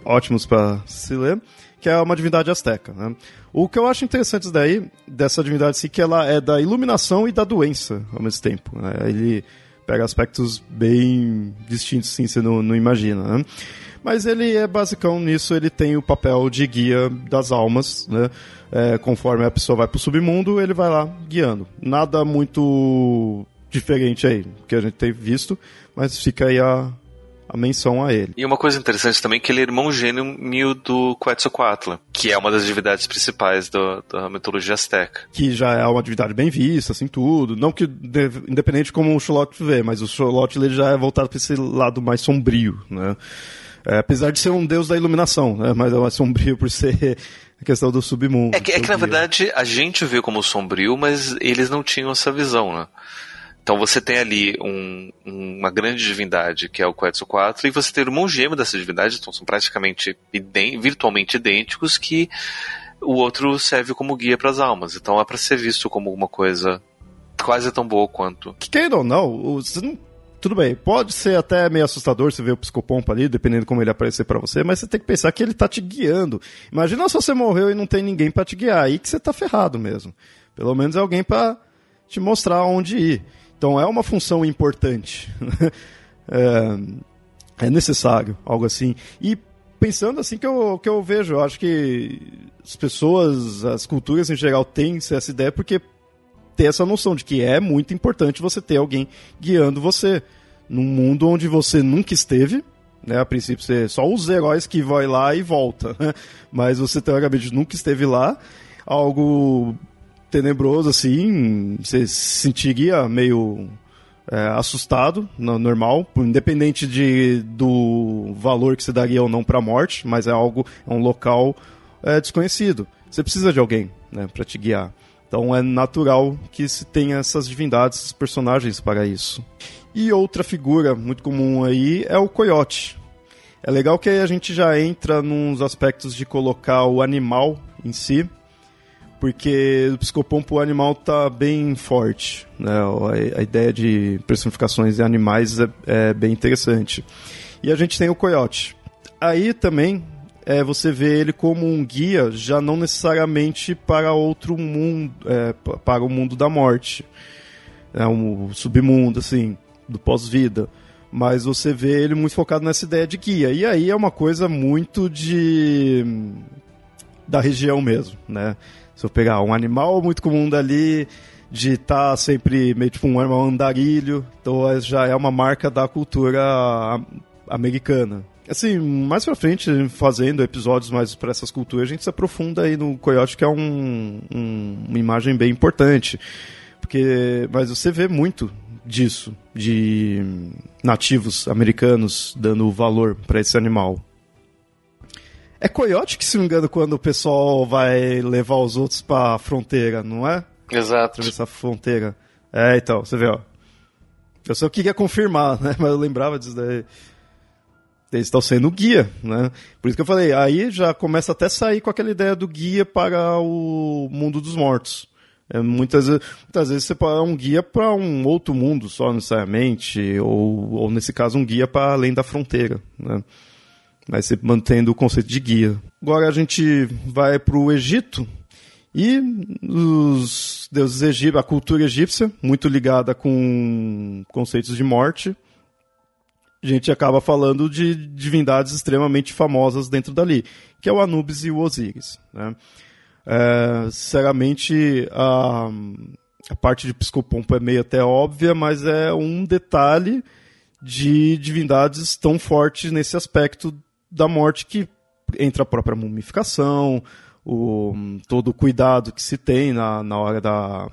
ótimos para se ler, que é uma divindade asteca. Né? O que eu acho interessante daí, dessa divindade, sim, que ela é da iluminação e da doença ao mesmo tempo. Né? Ele pega aspectos bem distintos, sim, você não, não imagina. Né? Mas ele é basicão nisso, ele tem o papel de guia das almas, né? É, conforme a pessoa vai pro submundo, ele vai lá guiando. Nada muito diferente aí, que a gente tem visto, mas fica aí a, a menção a ele. E uma coisa interessante também é que ele é irmão gêmeo do Quetzalcoatl, que é uma das divindades principais do, da mitologia azteca. Que já é uma divindade bem vista, assim, tudo. Não que, independente de como o Xolotl vê, mas o Xolotl ele já é voltado para esse lado mais sombrio, né? É, apesar de ser um deus da iluminação, né? Mas é mais sombrio por ser a questão do submundo. É que, é que na verdade a gente vê como sombrio, mas eles não tinham essa visão, né? Então você tem ali um, uma grande divindade que é o Quetzalcoatl e você tem o irmão gêmeo dessa divindade, então são praticamente virtualmente idênticos que o outro serve como guia para as almas. Então é para ser visto como uma coisa quase tão boa quanto. Queira ou não, tudo bem, pode ser até meio assustador você ver o psicopompo ali, dependendo de como ele aparecer para você, mas você tem que pensar que ele tá te guiando. Imagina se você morreu e não tem ninguém para te guiar, aí que você tá ferrado mesmo. Pelo menos é alguém para te mostrar onde ir. Então é uma função importante. é, é, necessário, algo assim. E pensando assim que eu, que eu vejo, eu acho que as pessoas, as culturas em geral têm essa ideia porque tem essa noção de que é muito importante você ter alguém guiando você num mundo onde você nunca esteve, né? A princípio, você só os heróis que vai lá e volta, né? mas você teoricamente nunca esteve lá. Algo tenebroso, assim, você se sentiria meio é, assustado, no, normal, independente de, do valor que você daria ou não para a morte, mas é algo, é um local é, desconhecido. Você precisa de alguém né, para te guiar. Então é natural que se tenha essas divindades, esses personagens para isso. E outra figura muito comum aí é o coiote. É legal que a gente já entra nos aspectos de colocar o animal em si porque o psicopompo animal tá bem forte. Né? A, ideia de personificações de animais é, é, bem interessante. E a gente tem o coiote. Aí também é, você vê ele como um guia, já não necessariamente para outro mundo, é, para o mundo da morte, é um submundo assim, do pós-vida, mas você vê ele muito focado nessa ideia de guia. E aí é uma coisa muito de da região mesmo, né? Se eu pegar um animal muito comum dali, de estar tá sempre meio tipo um animal andarilho, então é, já é uma marca da cultura americana. Assim, mais pra frente, fazendo episódios mais para essas culturas, a gente se aprofunda aí no coiote, que é um, um, uma imagem bem importante. Porque, mas você vê muito disso, de nativos americanos dando valor para esse animal. É coiote que, se não engano, quando o pessoal vai levar os outros para a fronteira, não é? Exato. Atravessar a fronteira. É, então, você vê, ó. Eu só queria confirmar, né? Mas eu lembrava disso daí. Eles estão sendo guia, né? Por isso que eu falei, aí já começa até a sair com aquela ideia do guia para o mundo dos mortos. É, muitas, muitas vezes você pode é um guia para um outro mundo só necessariamente, ou, ou nesse caso um guia para além da fronteira, né? Mas você mantendo o conceito de guia. Agora a gente vai para o Egito e os deuses egípcios, a cultura egípcia, muito ligada com conceitos de morte, a gente acaba falando de divindades extremamente famosas dentro dali, que é o Anubis e o Osíris. Né? É, sinceramente, a, a parte de Psicopompo é meio até óbvia, mas é um detalhe de divindades tão fortes nesse aspecto da morte que entra a própria mumificação, o, todo o cuidado que se tem na, na hora da,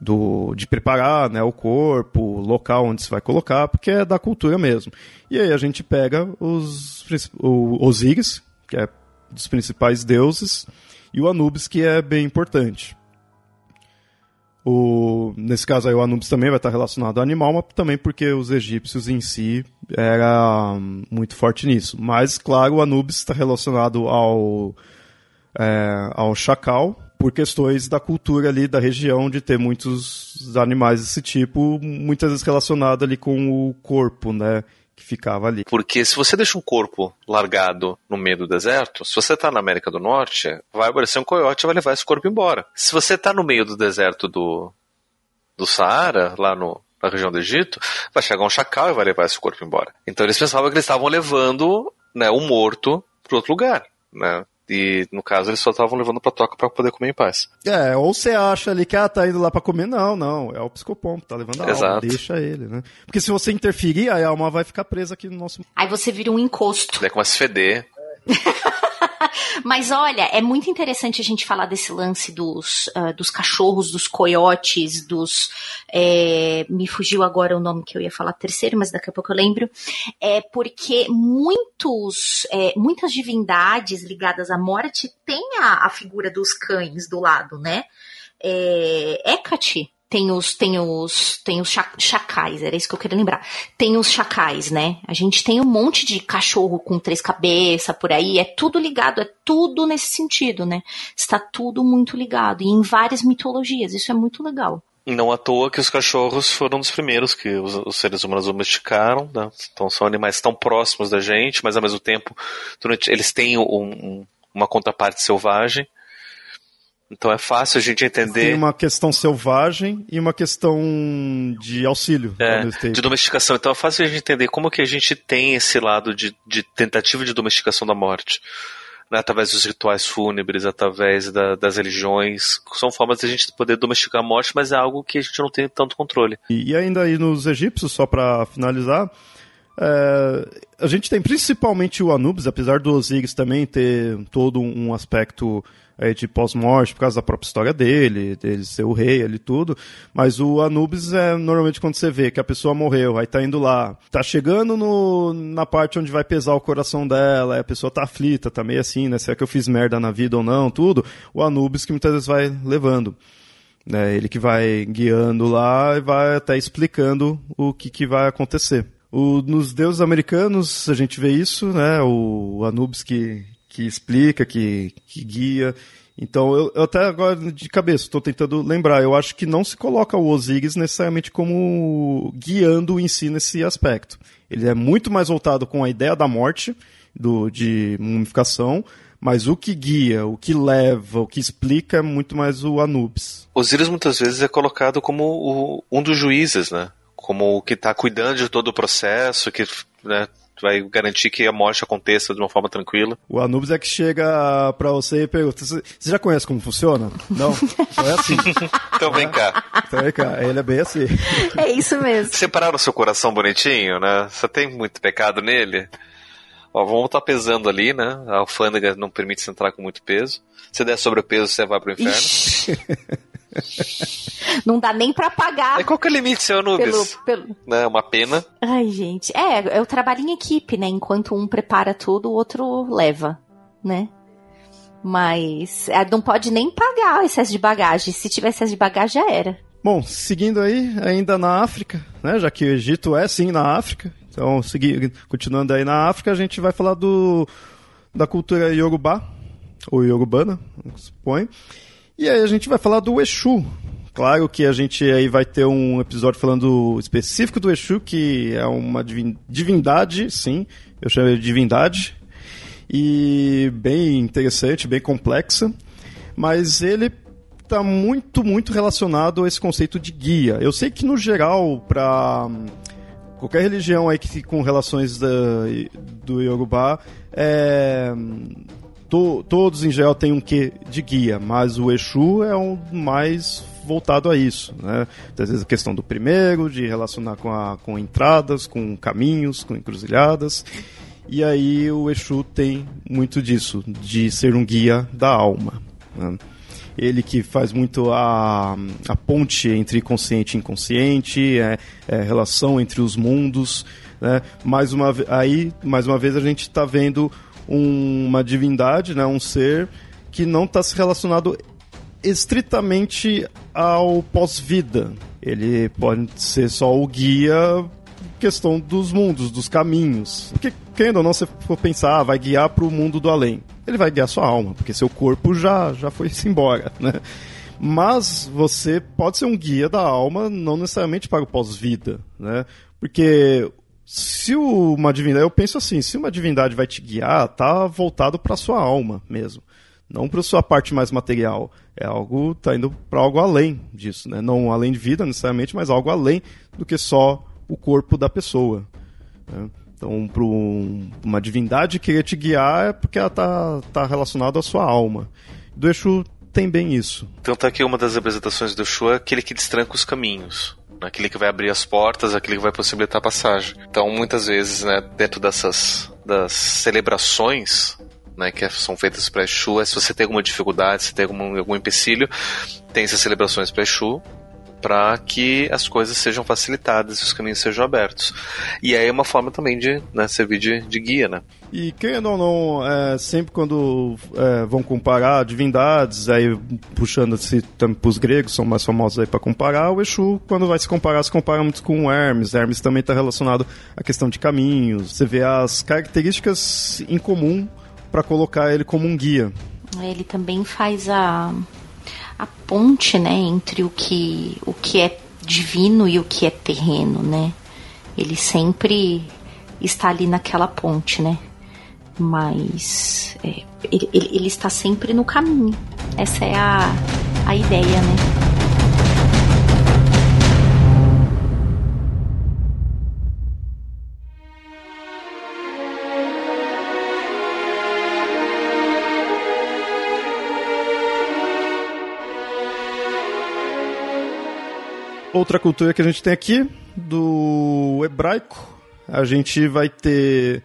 do, de preparar né, o corpo, o local onde se vai colocar, porque é da cultura mesmo. E aí a gente pega os, o Osíris, que é dos principais deuses, e o Anubis, que é bem importante. O, nesse caso aí o Anubis também vai estar relacionado ao animal, mas também porque os egípcios em si era muito forte nisso. Mas, claro, o Anubis está relacionado ao, é, ao chacal, por questões da cultura ali da região de ter muitos animais desse tipo, muitas vezes relacionado ali com o corpo, né? Que ficava ali. Porque se você deixa um corpo largado no meio do deserto, se você está na América do Norte, vai aparecer um coiote e vai levar esse corpo embora. Se você está no meio do deserto do, do Saara, lá no, na região do Egito, vai chegar um chacal e vai levar esse corpo embora. Então eles pensavam que eles estavam levando né, o morto para outro lugar. Né? E no caso eles só estavam levando pra toca para poder comer em paz. É, ou você acha ali que ah, tá indo lá para comer, não, não, é o psicopompo, tá levando a Exato. alma, deixa ele, né? Porque se você interferir, a alma vai ficar presa aqui no nosso. Aí você vira um encosto. É como se feder. Mas olha, é muito interessante a gente falar desse lance dos, uh, dos cachorros, dos coiotes, dos. É, me fugiu agora o nome que eu ia falar terceiro, mas daqui a pouco eu lembro. É porque muitos, é, muitas divindades ligadas à morte têm a, a figura dos cães do lado, né? É, Hecate tem os, tem os, tem os chacais, era isso que eu queria lembrar. Tem os chacais, né? A gente tem um monte de cachorro com três cabeças por aí, é tudo ligado, é tudo nesse sentido, né? Está tudo muito ligado, e em várias mitologias, isso é muito legal. Não à toa que os cachorros foram dos primeiros que os, os seres humanos domesticaram, né? então são animais tão próximos da gente, mas ao mesmo tempo eles têm um, um, uma contraparte selvagem, então é fácil a gente entender. Tem uma questão selvagem e uma questão de auxílio. É, de domesticação. Então é fácil a gente entender como que a gente tem esse lado de, de tentativa de domesticação da morte. Né, através dos rituais fúnebres, através da, das religiões. São formas de a gente poder domesticar a morte, mas é algo que a gente não tem tanto controle. E, e ainda aí nos egípcios, só para finalizar, é, a gente tem principalmente o Anubis, apesar do Osiris também ter todo um aspecto é, de pós-morte por causa da própria história dele, dele ser o rei ali tudo. Mas o Anubis é normalmente quando você vê que a pessoa morreu, aí tá indo lá, tá chegando no, na parte onde vai pesar o coração dela, a pessoa tá aflita, tá meio assim, né? Será que eu fiz merda na vida ou não? Tudo. O Anubis que muitas vezes vai levando. Né, ele que vai guiando lá e vai até explicando o que, que vai acontecer. O, nos deuses americanos a gente vê isso, né? O Anubis que, que explica, que, que guia. Então, eu, eu, até agora de cabeça estou tentando lembrar. Eu acho que não se coloca o Osiris necessariamente como guiando em si nesse aspecto. Ele é muito mais voltado com a ideia da morte, do, de mumificação, mas o que guia, o que leva, o que explica é muito mais o Anubis. Osiris muitas vezes é colocado como o, um dos juízes, né? como o que está cuidando de todo o processo, que né, vai garantir que a morte aconteça de uma forma tranquila. O Anubis é que chega pra você e pergunta: Você já conhece como funciona? Não? Então é assim. então vem cá. Então vem cá. Ele é bem assim. É isso mesmo. Separaram o seu coração bonitinho, né? Você tem muito pecado nele? Ó, vamos estar tá pesando ali, né? A alfândega não permite você entrar com muito peso. Se der sobrepeso, você vai pro inferno. Não dá nem para pagar. É qual que é o limite, seu Anubis? Pelo, pelo... Né, uma pena. Ai, gente. É, é o trabalho em equipe, né? Enquanto um prepara tudo, o outro leva, né? Mas é, não pode nem pagar o excesso de bagagem. Se tiver excesso de bagagem, já era. Bom, seguindo aí, ainda na África, né? Já que o Egito é sim na África. Então, seguindo, continuando aí na África, a gente vai falar do da cultura Yorubá, ou Yorubana, supõe. E aí a gente vai falar do Exu. Claro que a gente aí vai ter um episódio falando específico do Exu, que é uma divindade, sim, eu chamo de divindade, e bem interessante, bem complexa, mas ele está muito, muito relacionado a esse conceito de guia. Eu sei que no geral, para qualquer religião aí que com relações da, do Yorubá, é, to, todos em geral têm um quê de guia, mas o Exu é o mais voltado a isso, né? Às vezes a questão do primeiro, de relacionar com, a, com entradas, com caminhos, com encruzilhadas. E aí o Exu tem muito disso, de ser um guia da alma. Né? Ele que faz muito a, a ponte entre consciente e inconsciente, é, é relação entre os mundos. Né? Mais uma, aí, mais uma vez, a gente está vendo um, uma divindade, né, um ser que não está se relacionado estritamente ao pós-vida. Ele pode ser só o guia questão dos mundos, dos caminhos. Porque, querendo ou não, você for pensar, ah, vai guiar para o mundo do além. Ele vai guiar sua alma, porque seu corpo já, já foi embora, né? Mas você pode ser um guia da alma, não necessariamente para o pós-vida, né? Porque se uma divindade, eu penso assim, se uma divindade vai te guiar, tá voltado para sua alma mesmo, não para sua parte mais material. É algo tá indo para algo além disso, né? Não além de vida necessariamente, mas algo além do que só o corpo da pessoa. Né? Então, para um, uma divindade querer te guiar é porque ela tá, tá relacionada à sua alma. Do Exu tem bem isso. Então tá aqui uma das representações do Exu é aquele que destranca os caminhos aquele que vai abrir as portas, aquele que vai possibilitar a passagem. Então, muitas vezes, né, dentro dessas das celebrações, né, que são feitas para Exu, é se você tem alguma dificuldade, se tem algum, algum empecilho, tem essas celebrações para Exu, para que as coisas sejam facilitadas e os caminhos sejam abertos. E aí é uma forma também de né, servir de, de guia, né? E querendo ou não, é, sempre quando é, vão comparar divindades, aí puxando-se para os gregos, são mais famosos aí para comparar, o Exu, quando vai se comparar, se compara muito com o Hermes. Hermes também está relacionado à questão de caminhos. Você vê as características em comum para colocar ele como um guia. Ele também faz a a ponte, né, entre o que o que é divino e o que é terreno, né? Ele sempre está ali naquela ponte, né? Mas é, ele, ele, ele, está sempre no caminho. Essa é a, a ideia, né? Outra cultura que a gente tem aqui, do hebraico, a gente vai ter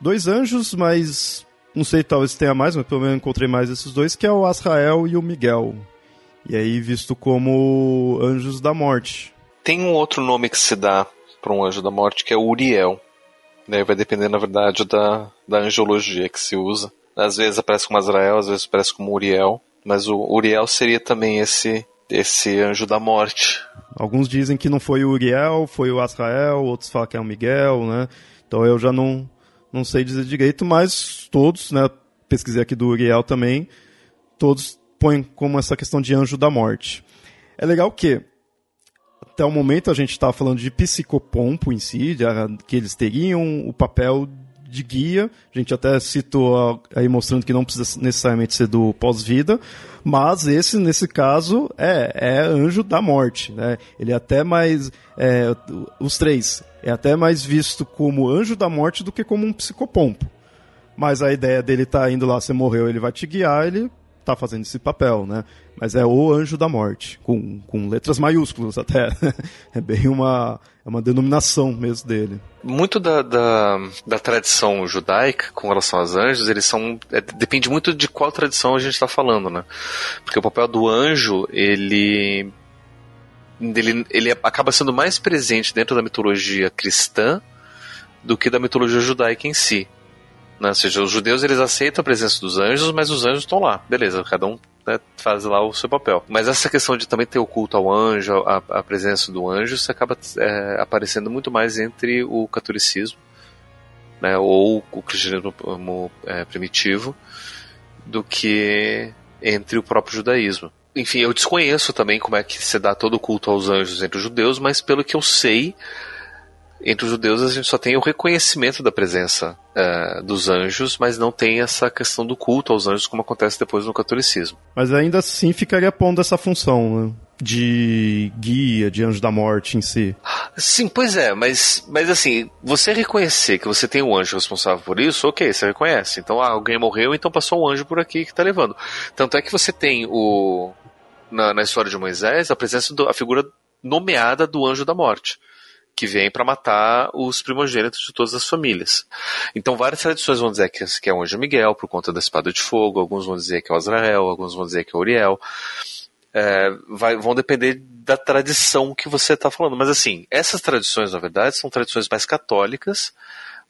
dois anjos, mas não sei, talvez tenha mais, mas pelo menos encontrei mais esses dois, que é o Asrael e o Miguel. E aí visto como anjos da morte. Tem um outro nome que se dá para um anjo da morte, que é Uriel. Daí vai depender, na verdade, da, da angiologia que se usa. Às vezes aparece como Azrael, às vezes aparece como Uriel. Mas o Uriel seria também esse esse anjo da morte. Alguns dizem que não foi o Uriel, foi o Azrael, outros falam que é o Miguel, né? Então eu já não, não sei dizer direito, mas todos, né? Pesquisei aqui do Uriel também, todos põem como essa questão de anjo da morte. É legal que até o momento a gente estava falando de psicopompo em si, de, que eles teriam o papel de guia. A gente até citou aí mostrando que não precisa necessariamente ser do pós-vida, mas esse, nesse caso, é, é anjo da morte. Né? Ele é até mais. É, os três. É até mais visto como anjo da morte do que como um psicopompo. Mas a ideia dele tá indo lá, você morreu, ele vai te guiar, ele tá fazendo esse papel, né? Mas é o anjo da morte, com, com letras maiúsculas até. é bem uma, uma denominação mesmo dele. Muito da, da, da, tradição judaica com relação aos anjos, eles são. É, depende muito de qual tradição a gente está falando, né? Porque o papel do anjo, ele. Ele, ele acaba sendo mais presente dentro da mitologia cristã do que da mitologia judaica em si. Né? Ou seja, os judeus eles aceitam a presença dos anjos, mas os anjos estão lá. Beleza, cada um né, faz lá o seu papel. Mas essa questão de também ter o culto ao anjo, a, a presença do anjo, isso acaba é, aparecendo muito mais entre o catolicismo né, ou o cristianismo é, primitivo do que entre o próprio judaísmo. Enfim, eu desconheço também como é que se dá todo o culto aos anjos entre os judeus, mas pelo que eu sei, entre os judeus a gente só tem o reconhecimento da presença uh, dos anjos, mas não tem essa questão do culto aos anjos como acontece depois no catolicismo. Mas ainda assim ficaria pondo essa função, né? de guia, de anjo da morte em si. Sim, pois é, mas, mas assim, você reconhecer que você tem um anjo responsável por isso, ok, você reconhece. Então, ah, alguém morreu, então passou um anjo por aqui que está levando. Tanto é que você tem o. Na, na história de Moisés, a presença da figura nomeada do anjo da morte que vem para matar os primogênitos de todas as famílias. Então, várias tradições vão dizer que, é o anjo Miguel, por conta da espada de fogo, alguns vão dizer que é o Azrael, alguns vão dizer que é o Uriel. É, vai, vão depender da tradição que você está falando. Mas, assim, essas tradições, na verdade, são tradições mais católicas,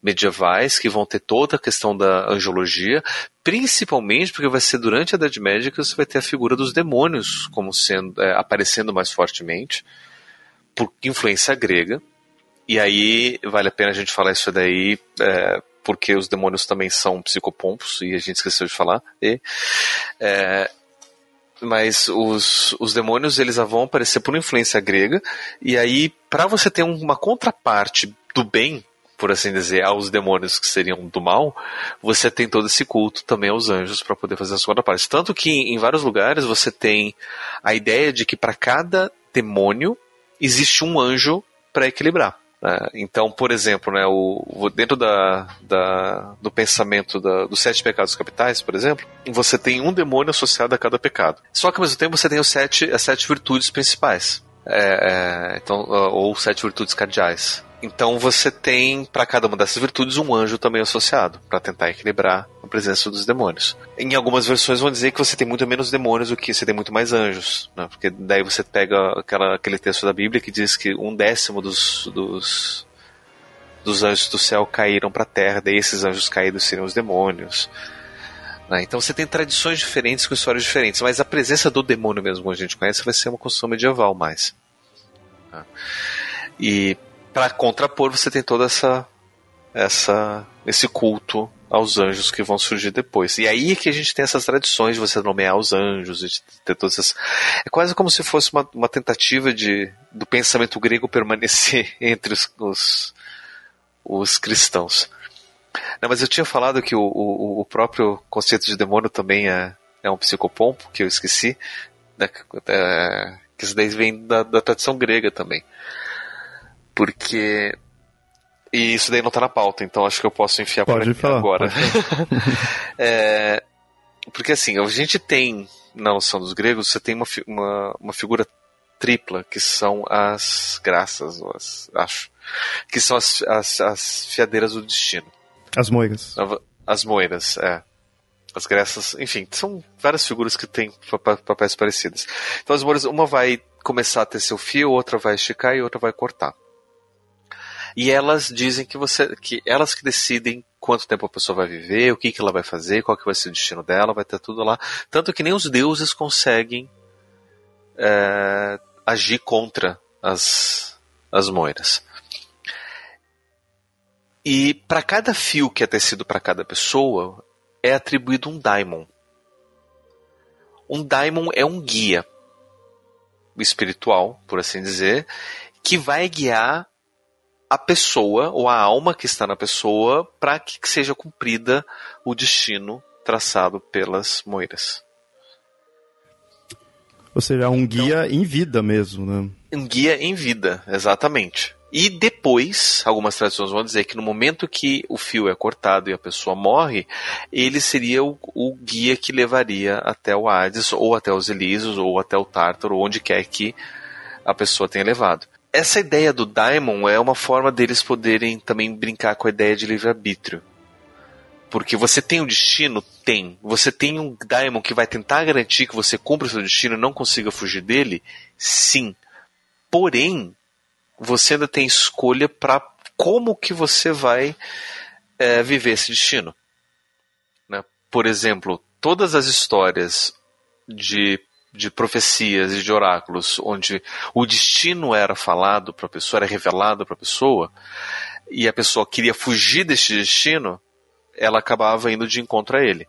medievais, que vão ter toda a questão da angiologia, principalmente porque vai ser durante a Idade Média que você vai ter a figura dos demônios como sendo é, aparecendo mais fortemente por influência grega. E aí vale a pena a gente falar isso daí, é, porque os demônios também são psicopompos, e a gente esqueceu de falar. E, é, mas os, os demônios eles vão aparecer por influência grega, e aí para você ter uma contraparte do bem, por assim dizer, aos demônios que seriam do mal, você tem todo esse culto também aos anjos para poder fazer a sua parte. Tanto que em vários lugares você tem a ideia de que para cada demônio existe um anjo para equilibrar. Né? Então, por exemplo, né, o, dentro da, da, do pensamento da, dos sete pecados capitais, por exemplo, você tem um demônio associado a cada pecado. Só que ao mesmo tempo você tem os sete, as sete virtudes principais. É, é, então, ou sete virtudes cardeais. Então você tem para cada uma dessas virtudes um anjo também associado para tentar equilibrar a presença dos demônios. Em algumas versões vão dizer que você tem muito menos demônios do que você tem muito mais anjos, né? porque daí você pega aquela, aquele texto da Bíblia que diz que um décimo dos, dos, dos anjos do céu caíram para a terra, daí esses anjos caídos seriam os demônios. Né? Então você tem tradições diferentes com histórias diferentes, mas a presença do demônio mesmo, como a gente conhece, vai ser uma construção medieval mais. Né? E para contrapor, você tem toda essa essa esse culto aos anjos que vão surgir depois. E aí é que a gente tem essas tradições de você nomear os anjos, de ter todas essas... É quase como se fosse uma, uma tentativa de do pensamento grego permanecer entre os, os, os cristãos. Não, mas eu tinha falado que o, o, o, próprio conceito de demônio também é, é um psicopompo, que eu esqueci, né, é, que isso daí vem da, da tradição grega também. Porque. E isso daí não tá na pauta, então acho que eu posso enfiar pode por aqui falar, agora. é, porque assim, a gente tem, na noção dos gregos, você tem uma, uma, uma figura tripla, que são as graças, as, acho, que são as, as, as fiadeiras do destino. As moiras. As moiras, é. As graças, enfim, são várias figuras que têm papéis parecidos. Então as moiras, uma vai começar a ter seu fio, outra vai esticar e outra vai cortar. E elas dizem que você, que elas que decidem quanto tempo a pessoa vai viver, o que, que ela vai fazer, qual que vai ser o destino dela, vai ter tudo lá. Tanto que nem os deuses conseguem é, agir contra as, as moiras. E para cada fio que é tecido para cada pessoa, é atribuído um daimon. Um daimon é um guia espiritual, por assim dizer, que vai guiar a pessoa ou a alma que está na pessoa para que seja cumprida o destino traçado pelas moiras. Ou seja, um guia então, em vida mesmo, né? Um guia em vida, exatamente. E depois, algumas tradições vão dizer que no momento que o fio é cortado e a pessoa morre, ele seria o, o guia que levaria até o Hades, ou até os Elísios, ou até o Tártaro, onde quer que a pessoa tenha levado. Essa ideia do Daimon é uma forma deles poderem também brincar com a ideia de livre-arbítrio. Porque você tem um destino? Tem. Você tem um Daimon que vai tentar garantir que você cumpra o seu destino e não consiga fugir dele? Sim. Porém, você ainda tem escolha para como que você vai é, viver esse destino. Né? Por exemplo, todas as histórias de, de profecias e de oráculos onde o destino era falado para a pessoa, era revelado para a pessoa, e a pessoa queria fugir deste destino, ela acabava indo de encontro a ele.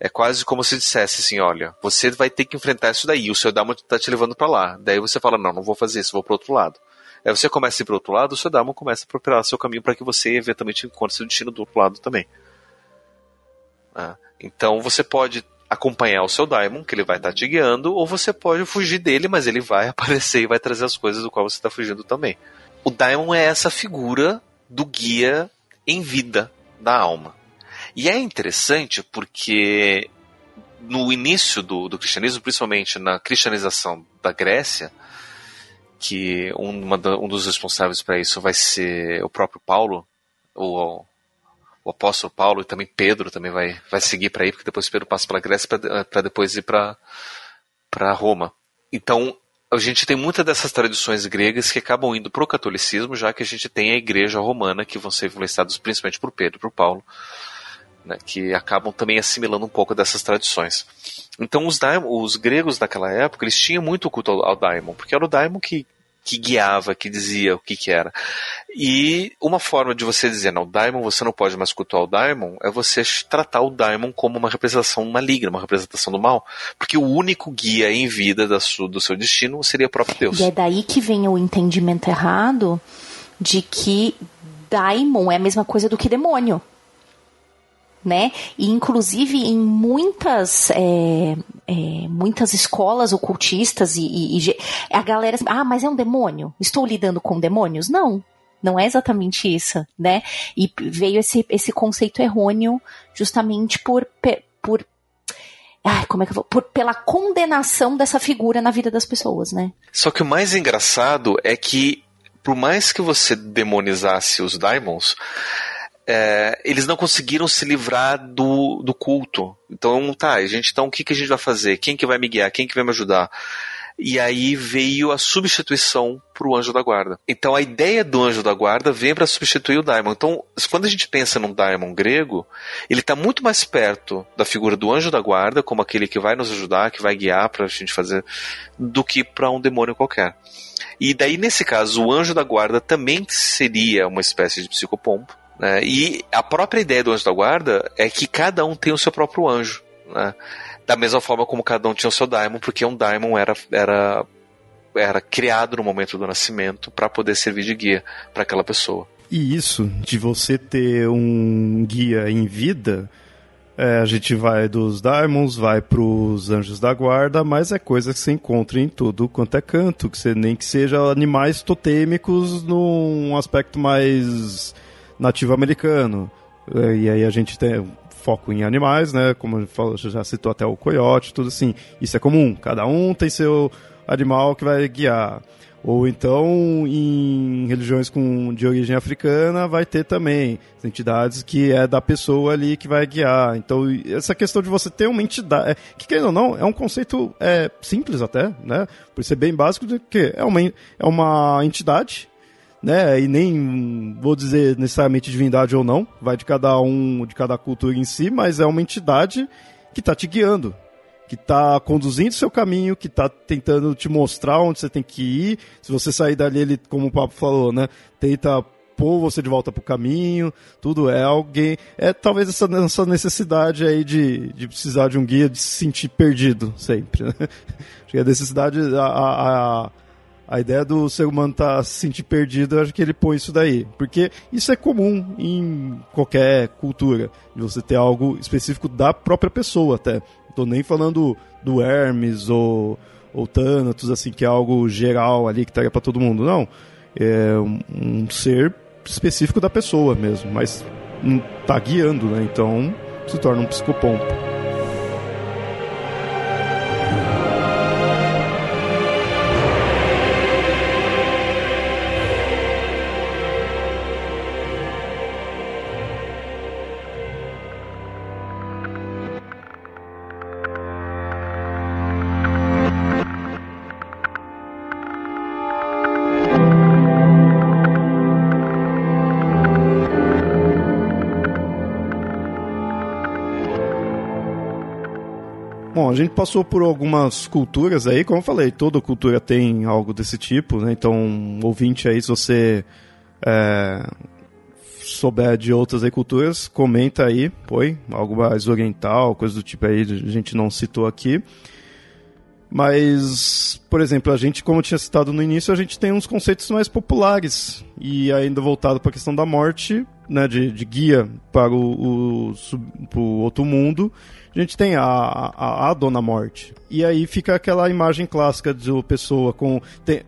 É quase como se dissesse assim, olha, você vai ter que enfrentar isso daí, o seu Dharma está te levando para lá. Daí você fala, não, não vou fazer isso, vou para outro lado. Aí você começa a ir para outro lado, o seu Dharma começa a procurar seu caminho para que você eventualmente encontre seu destino do outro lado também. Ah, então você pode acompanhar o seu Daimon, que ele vai estar tá te guiando, ou você pode fugir dele, mas ele vai aparecer e vai trazer as coisas do qual você está fugindo também. O Daimon é essa figura do guia em vida da alma. E é interessante porque no início do, do cristianismo, principalmente na cristianização da Grécia, que uma, um dos responsáveis para isso vai ser o próprio Paulo, o, o apóstolo Paulo e também Pedro também vai, vai seguir para aí, porque depois Pedro passa pela Grécia para depois ir para Roma. Então, a gente tem muitas dessas tradições gregas que acabam indo para o catolicismo, já que a gente tem a igreja romana, que vão ser influenciados principalmente por Pedro e por Paulo, né, que acabam também assimilando um pouco dessas tradições. Então os, daimon, os gregos daquela época, eles tinham muito culto ao, ao daimon, porque era o daimon que, que guiava, que dizia o que, que era. E uma forma de você dizer, não, daimon, você não pode mais cultuar o daimon, é você tratar o daimon como uma representação maligna, uma representação do mal, porque o único guia em vida da sua, do seu destino seria o próprio Deus. E é daí que vem o entendimento errado de que daimon é a mesma coisa do que demônio né? E inclusive em muitas é, é, muitas escolas ocultistas e, e, e, a galera, ah, mas é um demônio? Estou lidando com demônios? Não, não é exatamente isso, né? E veio esse, esse conceito errôneo justamente por, por Ai, como é que eu vou? Por, pela condenação dessa figura na vida das pessoas, né? Só que o mais engraçado é que, por mais que você demonizasse os daimons, é, eles não conseguiram se livrar do, do culto. Então, tá, gente, então o que, que a gente vai fazer? Quem que vai me guiar? Quem que vai me ajudar? E aí veio a substituição para o anjo da guarda. Então a ideia do anjo da guarda vem para substituir o daimon. Então, quando a gente pensa num daimon grego, ele está muito mais perto da figura do anjo da guarda, como aquele que vai nos ajudar, que vai guiar para a gente fazer, do que para um demônio qualquer. E daí, nesse caso, o anjo da guarda também seria uma espécie de psicopompo né? E a própria ideia do anjo da guarda é que cada um tem o seu próprio anjo. Né? Da mesma forma como cada um tinha o seu daimon, porque um daimon era, era, era criado no momento do nascimento para poder servir de guia para aquela pessoa. E isso, de você ter um guia em vida, é, a gente vai dos Daimons, vai pros Anjos da Guarda, mas é coisa que você encontra em tudo quanto é canto, que você, nem que seja animais totêmicos num aspecto mais nativo americano. E aí a gente tem foco em animais, né? Como já citou até o coiote, tudo assim. Isso é comum. Cada um tem seu animal que vai guiar. Ou então, em religiões com, de origem africana, vai ter também entidades que é da pessoa ali que vai guiar. Então, essa questão de você ter uma entidade, é, que querendo ou não, é um conceito é, simples até, né? Por ser bem básico, de que é uma, é uma entidade né? E nem vou dizer necessariamente divindade ou não, vai de cada um, de cada cultura em si, mas é uma entidade que está te guiando, que está conduzindo seu caminho, que está tentando te mostrar onde você tem que ir. Se você sair dali, ele, como o Papo falou, né? Tenta pôr você de volta pro caminho, tudo é alguém. É talvez essa, essa necessidade aí de, de precisar de um guia, de se sentir perdido sempre. Né? Acho que a necessidade, a, a, A ideia do ser humano estar tá se sentir perdido, acho que ele põe isso daí. Porque isso é comum em qualquer cultura, de você ter algo específico da própria pessoa até. Tô nem falando do Hermes ou, ou Thanatos, assim, que é algo geral ali que estaria para todo mundo. Não. É um, ser específico da pessoa mesmo, mas tá guiando, né? Então se torna um psicopompo. Gente passou por algumas culturas aí, como eu falei, toda cultura tem algo desse tipo, né? Então, ouvinte aí, se você é, souber de outras aí, culturas, comenta aí, foi, algo mais oriental, coisa do tipo aí, a gente não citou aqui. Mas, por exemplo, a gente, como eu tinha citado no início, a gente tem uns conceitos mais populares e ainda voltado para a questão da morte, né, de, de guia para o, o, o outro mundo a gente tem a, a, a Dona Morte. E aí fica aquela imagem clássica de uma pessoa com. Tem,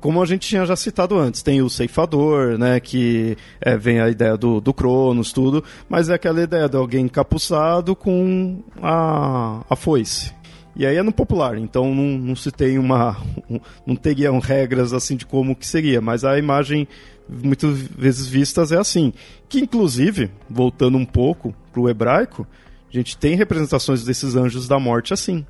como a gente tinha já citado antes, tem o ceifador, né, que é, vem a ideia do, do Cronos, tudo, mas é aquela ideia de alguém encapuçado com a, a foice. E aí é no popular, então não, não se tem uma. Um, não teriam regras assim de como que seria, mas a imagem muitas vezes vistas é assim. Que inclusive, voltando um pouco pro hebraico, a gente tem representações desses anjos da morte assim